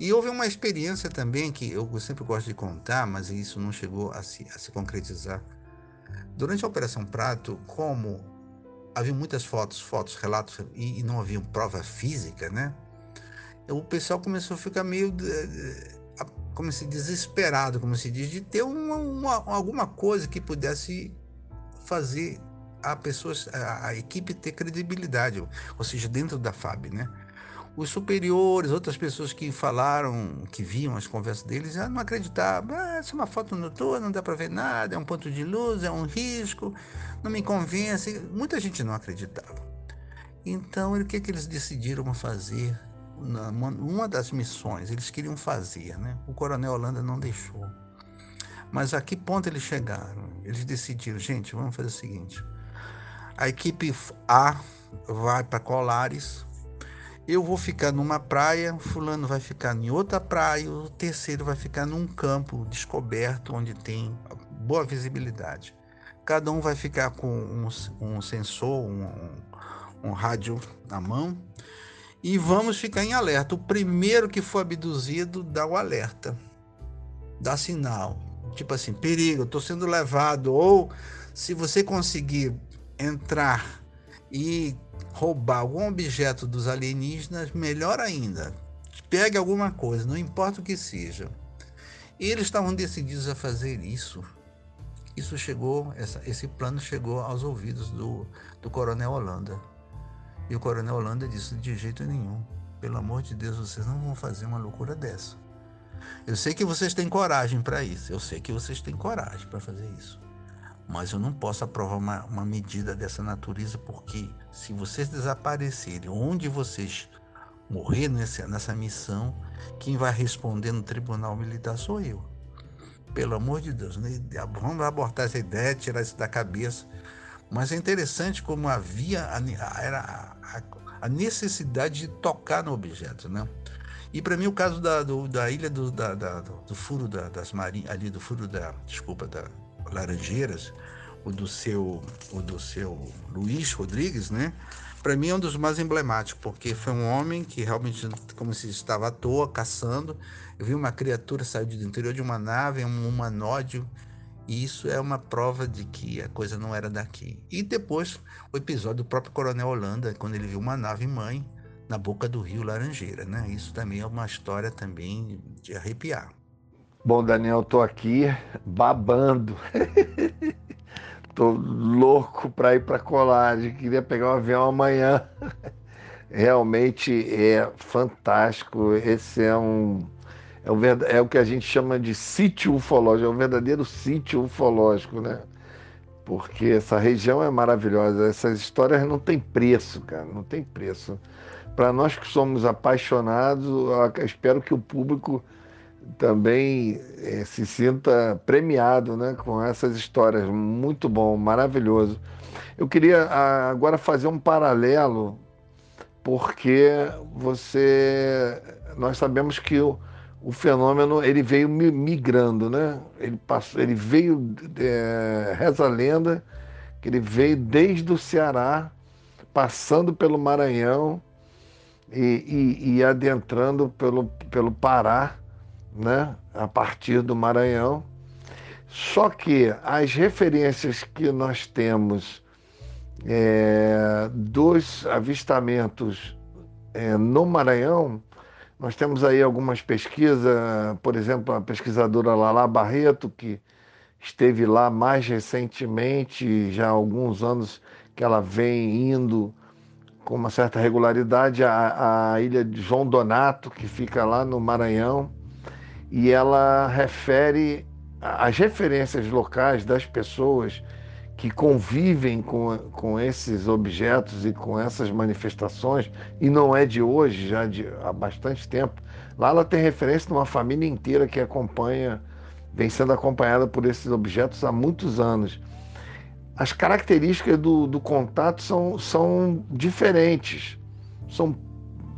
E houve uma experiência também que eu sempre gosto de contar, mas isso não chegou a se, a se concretizar. Durante a Operação Prato, como havia muitas fotos, fotos, relatos e, não havia prova física, né? O pessoal começou a ficar meio como se desesperado, como se diz, de ter uma, uma, alguma coisa que pudesse fazer a pessoas, a, a, equipe ter credibilidade, ou seja, dentro da FAB, né? Os superiores, outras pessoas que falaram, que viam as conversas deles, já não acreditavam. Ah, essa é uma foto noturna, não dá para ver nada, é um ponto de luz, é um risco, não me convence. Muita gente não acreditava. Então, o que, que eles decidiram fazer? uma das missões eles queriam fazer, né? O coronel Holanda não deixou. Mas a que ponto eles chegaram? Eles decidiram, gente, vamos fazer o seguinte: a equipe A vai para Colares, eu vou ficar numa praia, fulano vai ficar em outra praia, o terceiro vai ficar num campo descoberto onde tem boa visibilidade. Cada um vai ficar com um, um sensor, um, um rádio na mão e vamos ficar em alerta. O primeiro que for abduzido dá o alerta, dá sinal. Tipo assim, perigo, estou sendo levado. Ou se você conseguir entrar e roubar algum objeto dos alienígenas, melhor ainda. Pegue alguma coisa, não importa o que seja. E eles estavam decididos a fazer isso. Isso chegou, essa, esse plano chegou aos ouvidos do, do coronel Holanda. E o coronel Holanda disse: de jeito nenhum. Pelo amor de Deus, vocês não vão fazer uma loucura dessa. Eu sei que vocês têm coragem para isso. Eu sei que vocês têm coragem para fazer isso. Mas eu não posso aprovar uma, uma medida dessa natureza, porque se vocês desaparecerem, onde vocês morrer nessa, nessa missão, quem vai responder no tribunal militar sou eu. Pelo amor de Deus, né? vamos abortar essa ideia, tirar isso da cabeça. Mas é interessante como havia a, era a, a necessidade de tocar no objeto, né? E para mim o caso da, do, da ilha do, da, da, do furo da, das marinhas, ali do furo da, desculpa, da Laranjeiras, o do seu, o do seu Luiz Rodrigues, né? Para mim é um dos mais emblemáticos, porque foi um homem que realmente, como se estava à toa, caçando. Eu vi uma criatura sair do interior de uma nave, um humanoide, E isso é uma prova de que a coisa não era daqui. E depois o episódio do próprio Coronel Holanda, quando ele viu uma nave mãe na boca do rio Laranjeira, né? Isso também é uma história também de arrepiar. Bom, Daniel, estou aqui babando. Tô louco para ir para Colagem, queria pegar um avião amanhã. Realmente é fantástico. Esse é um é o, é o que a gente chama de sítio ufológico, é um verdadeiro sítio ufológico, né? Porque essa região é maravilhosa, essas histórias não têm preço, cara, não tem preço. Para nós que somos apaixonados, espero que o público também é, se sinta premiado né, com essas histórias. Muito bom, maravilhoso. Eu queria agora fazer um paralelo, porque você. Nós sabemos que o, o fenômeno ele veio migrando, né? Ele, passou, ele veio, é, reza a lenda, que ele veio desde o Ceará, passando pelo Maranhão e, e, e adentrando pelo, pelo Pará né, a partir do Maranhão. Só que as referências que nós temos é, dos avistamentos é, no Maranhão, nós temos aí algumas pesquisas, por exemplo, a pesquisadora Lala Barreto, que esteve lá mais recentemente, já há alguns anos que ela vem indo com uma certa regularidade à, à ilha de João Donato, que fica lá no Maranhão e ela refere as referências locais das pessoas que convivem com, com esses objetos e com essas manifestações, e não é de hoje, já de, há bastante tempo. Lá ela tem referência de uma família inteira que acompanha, vem sendo acompanhada por esses objetos há muitos anos. As características do, do contato são, são diferentes, são,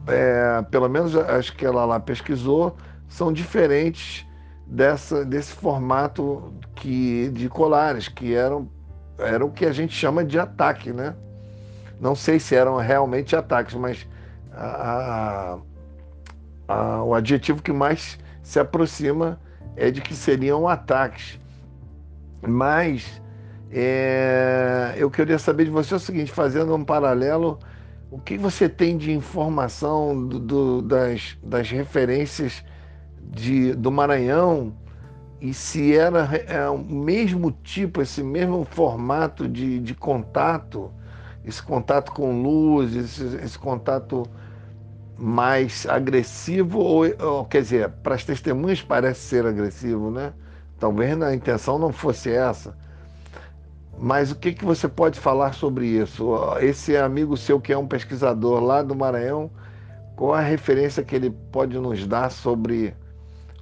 é, pelo menos as que ela lá pesquisou, são diferentes dessa, desse formato que, de colares, que eram, eram o que a gente chama de ataque, né? Não sei se eram realmente ataques, mas a, a, o adjetivo que mais se aproxima é de que seriam ataques. Mas é, eu queria saber de você o seguinte, fazendo um paralelo, o que você tem de informação do, do, das, das referências de, do Maranhão e se era é, o mesmo tipo, esse mesmo formato de, de contato, esse contato com luz, esse, esse contato mais agressivo, ou, ou, quer dizer, para as testemunhas parece ser agressivo, né? Talvez a intenção não fosse essa. Mas o que, que você pode falar sobre isso? Esse amigo seu que é um pesquisador lá do Maranhão, qual a referência que ele pode nos dar sobre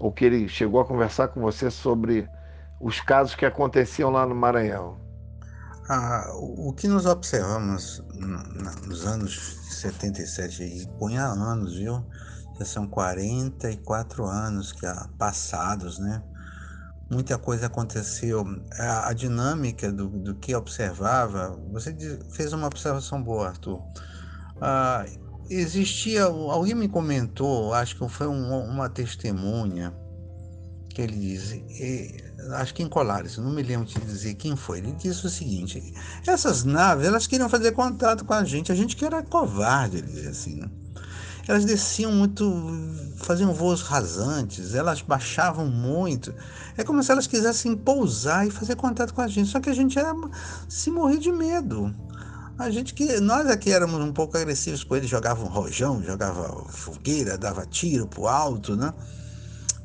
ou que ele chegou a conversar com você sobre os casos que aconteciam lá no Maranhão? Ah, o que nós observamos nos anos 77, e põe há anos, viu? Já são 44 anos que passados, né? Muita coisa aconteceu. A, a dinâmica do, do, que observava, você fez uma observação boa, Arthur. Ah, existia, alguém me comentou, acho que foi um, uma testemunha, que ele diz, e, acho que em Colares, não me lembro de dizer quem foi, ele disse o seguinte, essas naves, elas queriam fazer contato com a gente, a gente que era covarde, ele dizia assim, né? Elas desciam muito, faziam voos rasantes, elas baixavam muito. É como se elas quisessem pousar e fazer contato com a gente. Só que a gente era se morrer de medo. A gente que nós aqui éramos um pouco agressivos com ele, jogava um rojão, jogava fogueira, dava tiro pro alto, né?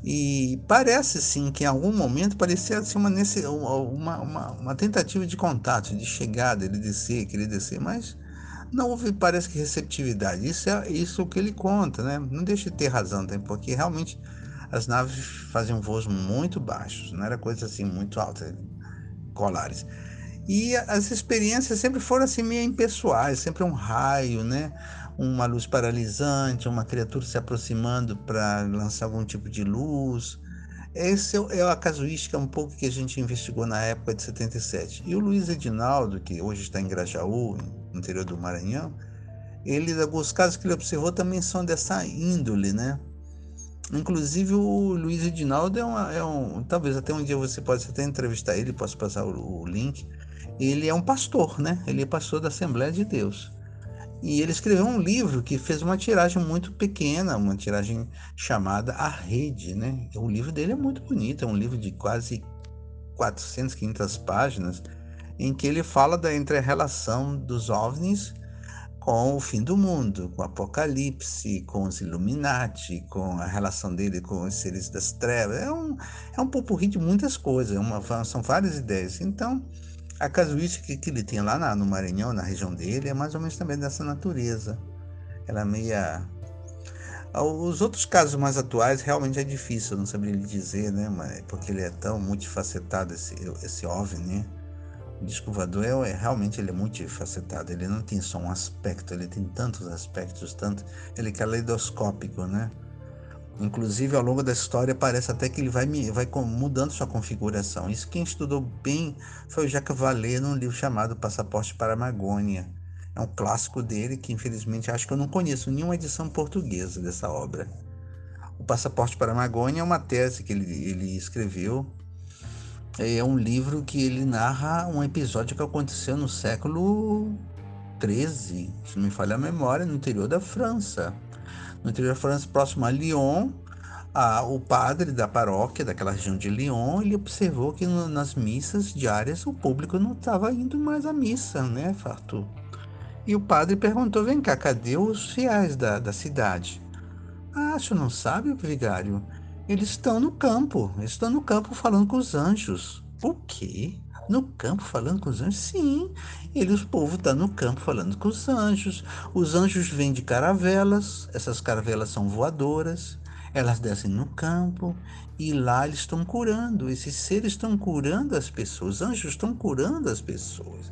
E parece sim que em algum momento parecia ser uma, uma, uma, uma tentativa de contato, de chegada, ele descer, querer descer, mas não houve, parece que, receptividade. Isso é isso que ele conta, né? Não deixa de ter razão, tem, porque realmente as naves faziam voos muito baixos, não era coisa assim muito alta, colares. E as experiências sempre foram assim meio impessoais, sempre um raio, né? Uma luz paralisante, uma criatura se aproximando para lançar algum tipo de luz. Essa é, é a casuística um pouco que a gente investigou na época de 77. E o Luiz Edinaldo, que hoje está em Grajaú, no interior do Maranhão, ele, alguns casos que ele observou também são dessa índole, né? Inclusive o Luiz Edinaldo é, uma, é um. Talvez até um dia você possa até entrevistar ele, posso passar o, o, link. Ele é um pastor, né? Ele é pastor da Assembleia de Deus. E ele escreveu um livro que fez uma tiragem muito pequena, uma tiragem chamada A Rede, né? O livro dele é muito bonito, é um livro de quase 400, 500 páginas, em que ele fala da entre a relação dos OVNIs com o fim do mundo, com o Apocalipse, com os Illuminati, com a relação dele com os seres das trevas. É um, é um popurri de muitas coisas, é uma, são várias ideias. Então, a casuística que ele tem lá na, no Maranhão, na região dele, é mais ou menos também dessa natureza. Ela é meia. Os outros casos mais atuais realmente é difícil, eu não saberia lhe dizer, né? Mas, porque ele é tão multifacetado, esse, esse OVNI, né? O disco é, é, realmente ele é multifacetado, ele não tem só um aspecto, ele tem tantos aspectos, tanto ele é caleidoscópico, né? Inclusive ao longo da história parece até que ele vai, vai mudando sua configuração. Isso quem estudou bem foi o Jacques Vallée num livro chamado Passaporte para a Magônia. É um clássico dele que infelizmente acho que eu não conheço nenhuma edição portuguesa dessa obra. O Passaporte para a Magônia é uma tese que ele, ele escreveu é um livro que ele narra um episódio que aconteceu no século XIII, se não me falha a memória, no interior da França. No interior da França, próximo a Lyon, a, o padre da paróquia daquela região de Lyon, ele observou que no, nas missas diárias o público não estava indo mais à missa, né, Fartu? E o padre perguntou, vem cá, cadê os fiéis da, da cidade? Ah, senhor não sabe, vigário? Eles estão no campo. Estão no campo falando com os anjos. O quê? No campo falando com os anjos? Sim. Ele, o povo está no campo falando com os anjos. Os anjos vêm de caravelas. Essas caravelas são voadoras. Elas descem no campo e lá eles estão curando. Esses seres estão curando as pessoas. Os anjos estão curando as pessoas.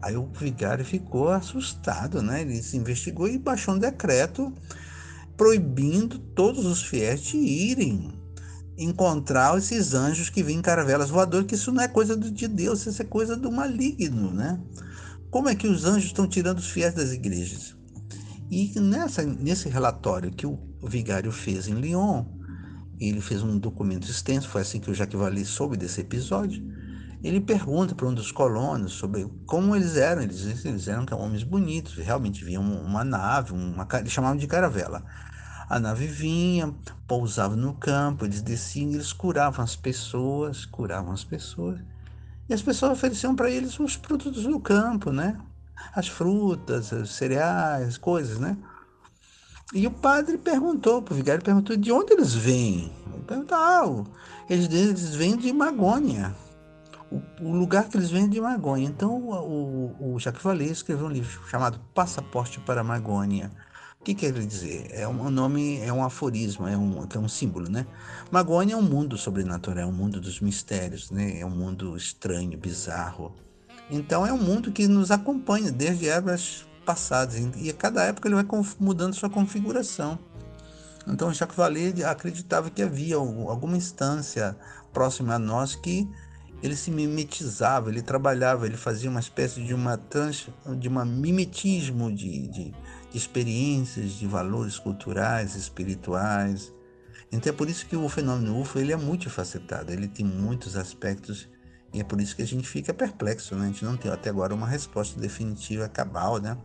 Aí o vigário ficou assustado, né? Ele se investigou e baixou um decreto proibindo todos os fiéis de irem encontrar esses anjos que vêm em caravelas voadoras, que isso não é coisa de Deus, isso é coisa do maligno, né? Como é que os anjos estão tirando os fiéis das igrejas? E nessa, nesse relatório que o, vigário fez em Lyon, ele fez um documento extenso, foi assim que o Jacques Vallée soube desse episódio, ele pergunta para um dos colonos sobre como eles eram. Eles, eles eram homens bonitos, realmente viam uma nave, uma, eles chamavam de caravela. A nave vinha, pousava no campo, eles desciam, eles curavam as pessoas, curavam as pessoas. E as pessoas ofereciam para eles os produtos do campo, né? As frutas, os cereais, coisas, né? E o padre perguntou, o vigário perguntou de onde eles vêm. Ele perguntou, ah, eles, eles vêm de Magônia o, lugar que eles vêm é de Magônia. Então o, o, o Jacques Vallée escreveu um livro chamado Passaporte para Magônia. O que quer dizer? É um nome, é um aforismo, é um, é um símbolo, né? Magônia é um mundo sobrenatural, é um mundo dos mistérios, né? É um mundo estranho, bizarro. Então é um mundo que nos acompanha desde épocas passadas e a cada época ele vai mudando sua configuração. Então Jacques Vallée acreditava que havia alguma instância próxima a nós que ele se mimetizava, ele trabalhava, ele fazia uma espécie de uma trans, de uma mimetismo de, de experiências, de valores culturais, espirituais. Então é por isso que o fenômeno UFO ele é multifacetado, ele tem muitos aspectos e é por isso que a gente fica perplexo, né? A gente não tem até agora uma resposta definitiva, cabal, né?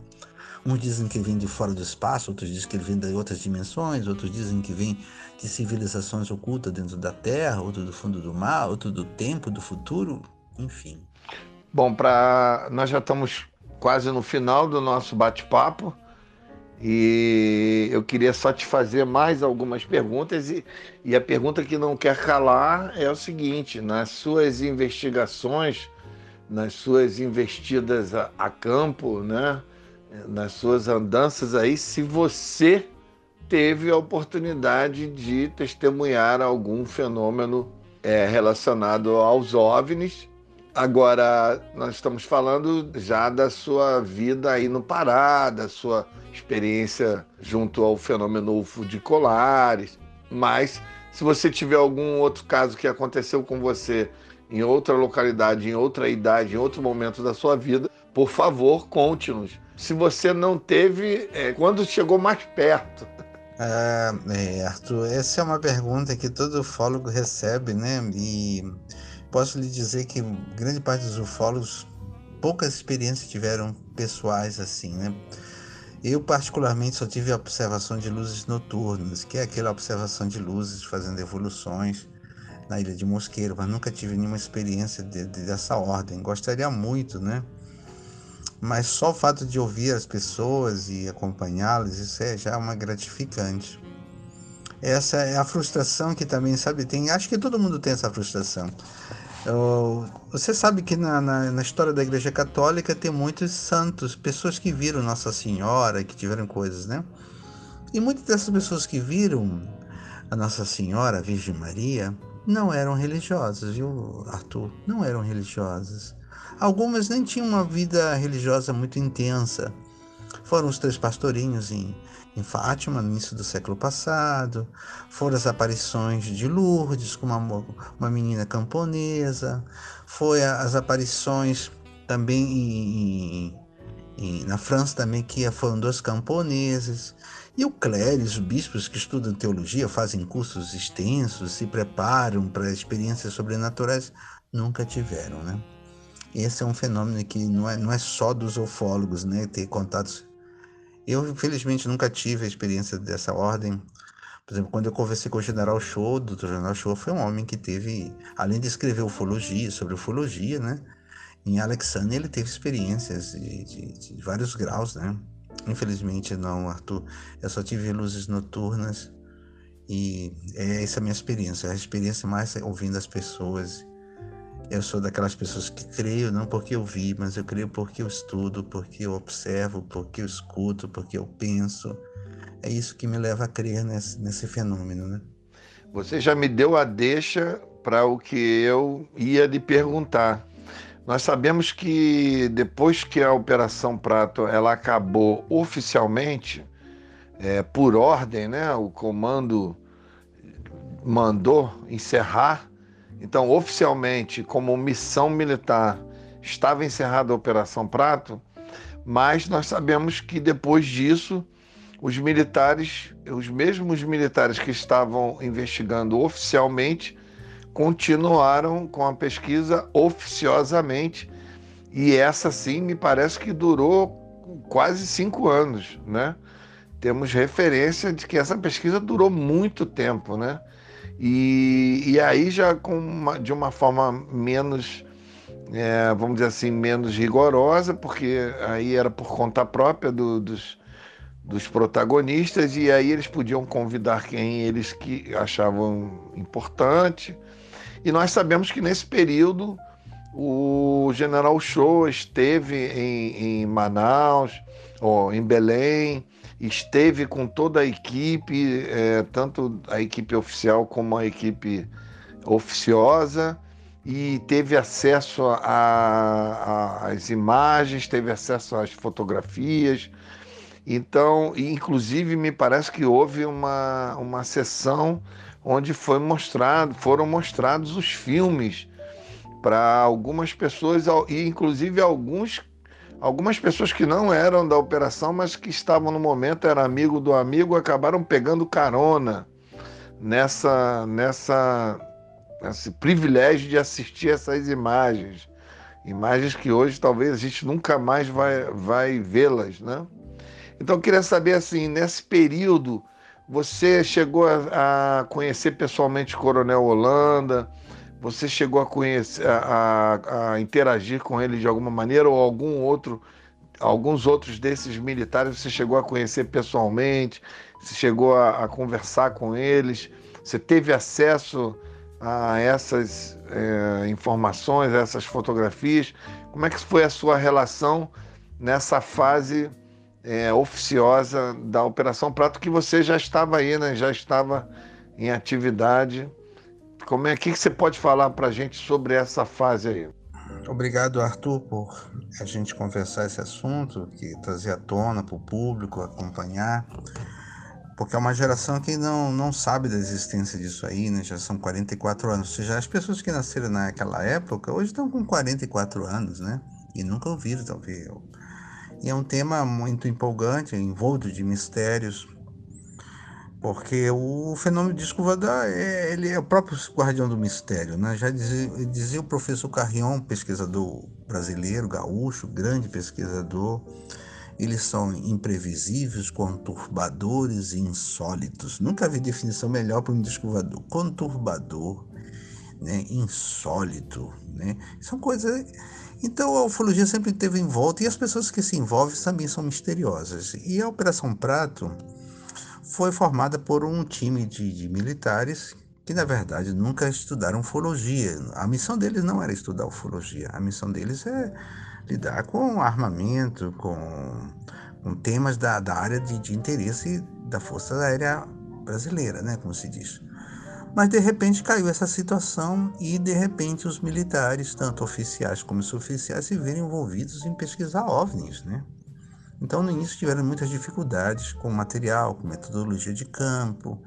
Uns dizem que vem de fora do espaço, outros dizem que ele vem de outras dimensões, outros dizem que vem de civilizações ocultas dentro da Terra, outro do fundo do mar, outro do tempo, do futuro, enfim. Bom, para nós já estamos quase no final do nosso bate-papo e eu queria só te fazer mais algumas perguntas e, e a pergunta que não quer calar é o seguinte: nas suas investigações, nas suas investidas a, a campo, né? nas suas andanças aí, se você teve a oportunidade de testemunhar algum fenômeno é, relacionado aos OVNIs. Agora, nós estamos falando já da sua vida aí no Pará, da sua experiência junto ao fenômeno UFO de Colares, mas se você tiver algum outro caso que aconteceu com você em outra localidade, em outra idade, em outro momento da sua vida, por favor, conte-nos. Se você não teve, é, quando chegou mais perto Ah, é, Arthur, essa é uma pergunta que todo ufólogo recebe, né? E posso lhe dizer que grande parte dos ufólogos poucas experiências tiveram pessoais assim, né? Eu particularmente só tive a observação de luzes noturnas, que é aquela observação de luzes fazendo evoluções na ilha de Mosqueiro, mas nunca tive nenhuma experiência de, de, dessa ordem. Gostaria muito, né? Mas só o fato de ouvir as pessoas e acompanhá-las, isso é já uma gratificante. Essa é a frustração que também, sabe, tem. Acho que todo mundo tem essa frustração. Você sabe que na, na, na, história da Igreja Católica tem muitos santos, pessoas que viram Nossa Senhora, que tiveram coisas, né? E muitas dessas pessoas que viram a Nossa Senhora, a Virgem Maria, não eram religiosas, viu, Arthur? Não eram religiosas. Algumas nem tinham uma vida religiosa muito intensa. Foram os três pastorinhos em, em Fátima, no início do século passado. Foram as aparições de Lourdes com uma, uma menina camponesa. Foi as aparições também em, em, na França também que foram dois camponeses. E o clero, os bispos que estudam teologia, fazem cursos extensos, se preparam para experiências sobrenaturais, nunca tiveram, né? Esse é um fenômeno que não é, não é só dos ufólogos, né? Ter contatos. Eu, infelizmente, nunca tive a experiência dessa ordem. Por exemplo, quando eu conversei com o General Show, o Dr. General Show foi um homem que teve, além de escrever ufologia, sobre ufologia, né? Em Alexandria ele teve experiências de, de, de vários graus, né? Infelizmente não, Arthur. Eu só tive luzes noturnas e é essa a minha experiência. A experiência mais é ouvindo as pessoas eu sou daquelas pessoas que creio não porque eu vi, mas eu creio porque eu estudo, porque eu observo, porque eu escuto, porque eu penso. É isso que me leva a crer nesse, nesse fenômeno, né? Você já me deu a deixa para o que eu ia lhe perguntar. Nós sabemos que depois que a Operação Prato ela acabou oficialmente, é, por ordem, né? O comando mandou encerrar então, oficialmente, como missão militar, estava encerrada a Operação Prato, mas nós sabemos que depois disso, os militares, os mesmos militares que estavam investigando oficialmente, continuaram com a pesquisa oficiosamente, e essa sim me parece que durou quase cinco anos, né? Temos referência de que essa pesquisa durou muito tempo, né? E, e aí já com uma, de uma forma menos, é, vamos dizer assim, menos rigorosa, porque aí era por conta própria do, dos, dos protagonistas, e aí eles podiam convidar quem eles que achavam importante. E nós sabemos que nesse período o General Show esteve em, em Manaus, ou em Belém, esteve com toda a equipe, é, tanto a equipe oficial como a equipe oficiosa, e teve acesso às imagens, teve acesso às fotografias. Então, inclusive, me parece que houve uma, uma sessão onde foi mostrado, foram mostrados os filmes para algumas pessoas, e inclusive alguns Algumas pessoas que não eram da operação, mas que estavam no momento, era amigo do amigo, acabaram pegando carona nessa, nessa, nesse privilégio de assistir essas imagens. Imagens que hoje talvez a gente nunca mais vai, vai vê-las, né? Então eu queria saber assim, nesse período, você chegou a, a conhecer pessoalmente o Coronel Holanda? Você chegou a conhecer, a, a, interagir com ele de alguma maneira ou algum outro, alguns outros desses militares você chegou a conhecer pessoalmente? Você chegou a, a conversar com eles? Você teve acesso a essas é, informações, a essas fotografias? Como é que foi a sua relação nessa fase é, oficiosa da Operação Prato que você já estava aí, né? Já estava em atividade como é que você pode falar para a gente sobre essa fase aí? Obrigado, Arthur, por a gente conversar esse assunto, que trazer à tona para o público acompanhar, porque é uma geração que não, não sabe da existência disso aí, né? Já são 44 anos. Ou seja, as pessoas que nasceram naquela época hoje estão com 44 anos, né? E nunca ouviram, talvez. E é um tema muito empolgante, envolto de mistérios, porque o fenômeno de voador é, ele é o próprio guardião do mistério, né? Já dizia, dizia o professor Carrion, pesquisador brasileiro, gaúcho, grande pesquisador, eles são imprevisíveis, conturbadores e insólitos. Nunca vi definição melhor para um disco voador. Conturbador, né? insólito, né? São coisas então a ufologia sempre teve em volta e as pessoas que se envolvem também são misteriosas. E a Operação Prato foi formada por um time de, de militares que na verdade nunca estudaram ufologia. A missão deles não era estudar ufologia, a missão deles é lidar com armamento, com, com temas da, da área de, de interesse da Força Aérea Brasileira, né, como se diz. Mas de repente caiu essa situação e de repente os militares, tanto oficiais como suboficiais, se viram envolvidos em pesquisar OVNIs, né? Então no início tiveram muitas dificuldades com material, com metodologia de campo.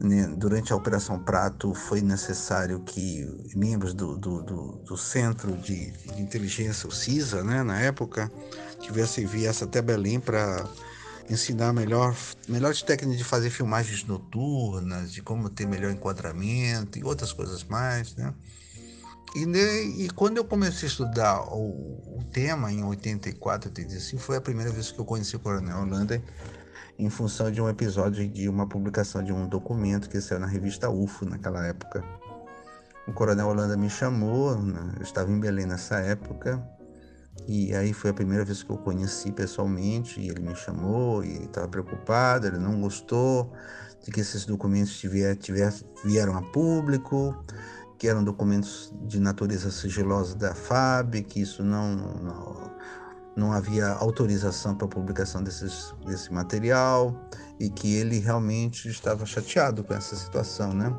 Né? Durante a Operação Prato foi necessário que membros do, do, do, do Centro de, Inteligência, o CISA, né, na época, tivessem viesse até Belém para ensinar melhor, melhores técnicas de fazer filmagens noturnas, de como ter melhor enquadramento e outras coisas mais, né? E, e quando eu comecei a estudar o, o, tema, em 84, 85, foi a primeira vez que eu conheci o Coronel Holanda em função de um episódio de uma publicação de um documento que saiu na revista UFO naquela época. O Coronel Holanda me chamou, né? eu estava em Belém nessa época, e aí foi a primeira vez que eu conheci pessoalmente, e ele me chamou, e estava preocupado, ele não gostou de que esses documentos tiver, tiver, vieram a público, que eram documentos de natureza sigilosa da FAB, que isso não, não, não havia autorização para publicação desses, desse material, e que ele realmente estava chateado com essa situação, né?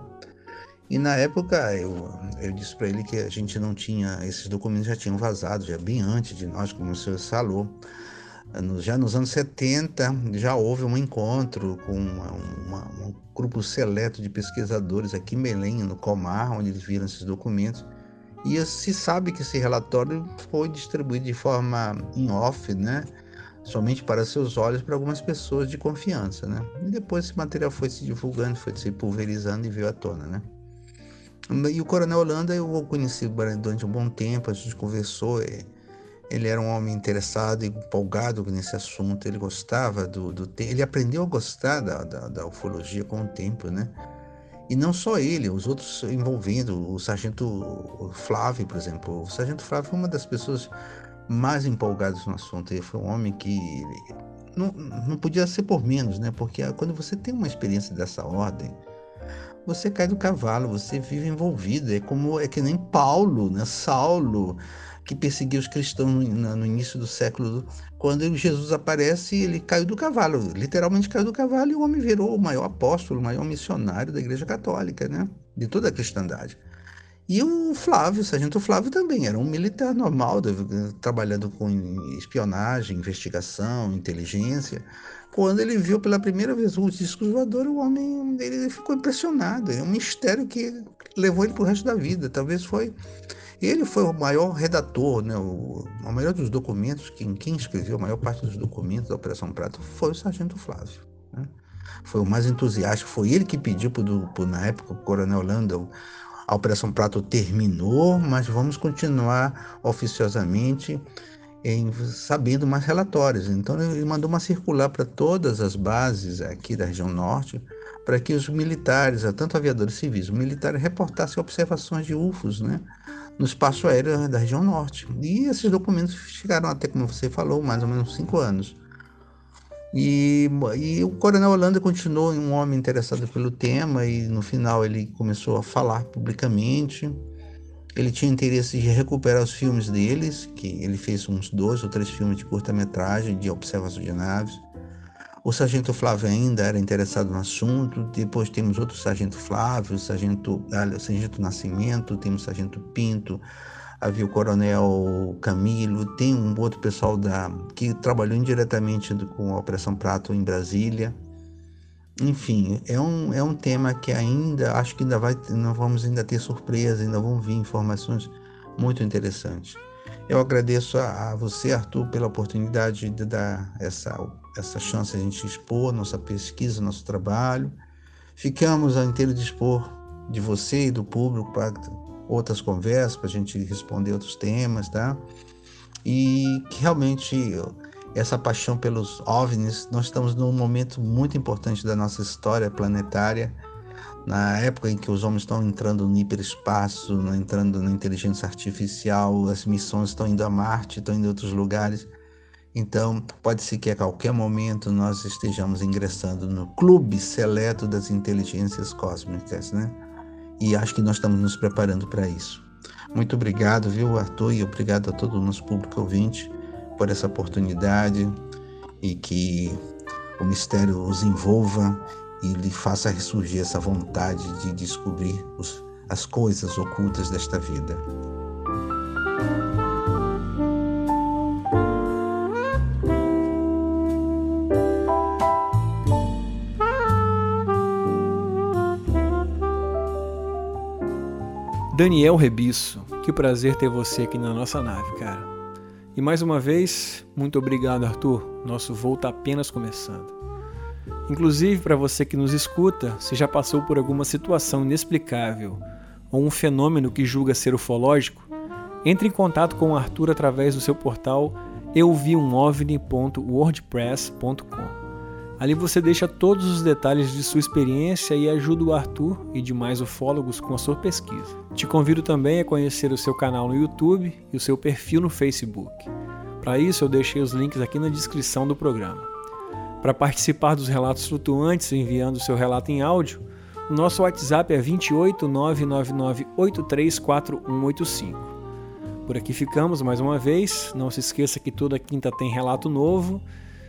E na época eu, eu disse para ele que a gente não tinha, esses documentos já tinham vazado, já bem antes de nós, como o senhor falou. Já nos anos 70 já houve um encontro com uma, uma, um grupo seleto de pesquisadores aqui em Belém, no Comar, onde eles viram esses documentos. E se sabe que esse relatório foi distribuído de forma in off, né? somente para seus olhos para algumas pessoas de confiança, né? E depois esse material foi se divulgando, foi se pulverizando e veio à tona, né? E o Coronel Holanda eu o conheci durante um bom tempo, a gente conversou. Ele era um homem interessado e empolgado nesse assunto, ele gostava do, do ele aprendeu a gostar da, da, da, ufologia com o tempo, né? E não só ele, os outros envolvendo, o sargento Flávio, por exemplo. O sargento Flávio foi uma das pessoas mais empolgadas no assunto. Ele foi um homem que não, não podia ser por menos, né? Porque quando você tem uma experiência dessa ordem, você cai do cavalo, você vive envolvido. É como é que nem Paulo, né? Saulo, que perseguiu os cristãos no, no, início do século. Quando Jesus aparece, ele caiu do cavalo, literalmente caiu do cavalo, e o homem virou o maior apóstolo, o maior missionário da Igreja Católica, né? De toda a cristandade. E o Flávio, o sargento Flávio também era um militar normal, trabalhando com espionagem, investigação, inteligência. Quando ele viu pela primeira vez o disco voador, o homem ele ficou impressionado. É um mistério que levou ele para o resto da vida. Talvez foi ele foi o maior redator, né? O, o maior dos documentos, quem, quem escreveu a maior parte dos documentos da Operação Prato foi o Sargento Flávio. Né? Foi o mais entusiasta, foi ele que pediu para na época o Coronel Landau a Operação Prato terminou, mas vamos continuar oficiosamente em, sabendo mais relatórios. Então ele mandou uma circular para todas as bases aqui da região norte, para que os militares, tanto aviadores civis, militares reportassem observações de UFOs, né, no espaço aéreo da região norte. E esses documentos ficaram até, como você falou, mais ou menos cinco anos. E, e, o Coronel Holanda continuou um homem interessado pelo tema e no final ele começou a falar publicamente ele tinha interesse de recuperar os filmes deles, que ele fez uns dois ou três filmes de curta-metragem de observação de naves. O sargento Flávio ainda era interessado no assunto. Depois temos outro sargento Flávio, o sargento, o sargento Nascimento, temos o sargento Pinto, havia o coronel Camilo, tem um outro pessoal da, que trabalhou indiretamente com a Operação Prato em Brasília. Enfim, é um, é um tema que ainda, acho que ainda vai, nós vamos ainda ter surpresa, ainda vão vir informações muito interessantes. Eu agradeço a, a você, Arthur, pela oportunidade de dar essa, essa chance de a gente expor nossa pesquisa, nosso trabalho. Ficamos a inteiro dispor de você e do público para outras conversas, para a gente responder outros temas, tá? E que realmente essa paixão pelos OVNIs, nós estamos num momento muito importante da nossa história planetária, na época em que os homens estão entrando no hiperespaço, entrando na inteligência artificial, as missões estão indo a Marte, estão indo a outros lugares. Então, pode ser que a qualquer momento nós estejamos ingressando no clube seleto das inteligências cósmicas, né? E acho que nós estamos nos preparando para isso. Muito obrigado, viu, Arthur, e obrigado a todo o nosso público ouvinte por essa oportunidade e que o mistério os envolva e lhe faça ressurgir essa vontade de descobrir os, as coisas ocultas desta vida. Daniel Rebisso, que prazer ter você aqui na nossa nave, cara. E mais uma vez, muito obrigado, Arthur. Nosso voo está apenas começando. Inclusive, para você que nos escuta, se já passou por alguma situação inexplicável ou um fenômeno que julga ser ufológico, entre em contato com o Arthur através do seu portal euviumovni.wordpress.com. Ali você deixa todos os detalhes de sua experiência e ajuda o Arthur e demais ufólogos com a sua pesquisa. Te convido também a conhecer o seu canal no YouTube e o seu perfil no Facebook. Para isso, eu deixei os links aqui na descrição do programa. Para participar dos relatos flutuantes enviando seu relato em áudio, o nosso WhatsApp é 28 999 834185. Por aqui ficamos mais uma vez. Não se esqueça que toda quinta tem relato novo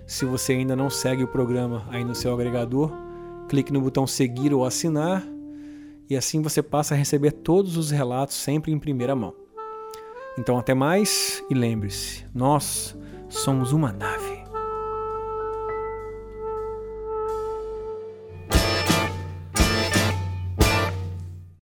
se você ainda não segue o programa aí no seu agregador, clique no botão seguir ou assinar e assim você passa a receber todos os relatos sempre em primeira mão. Então até mais e lembre-se, nós somos uma nave.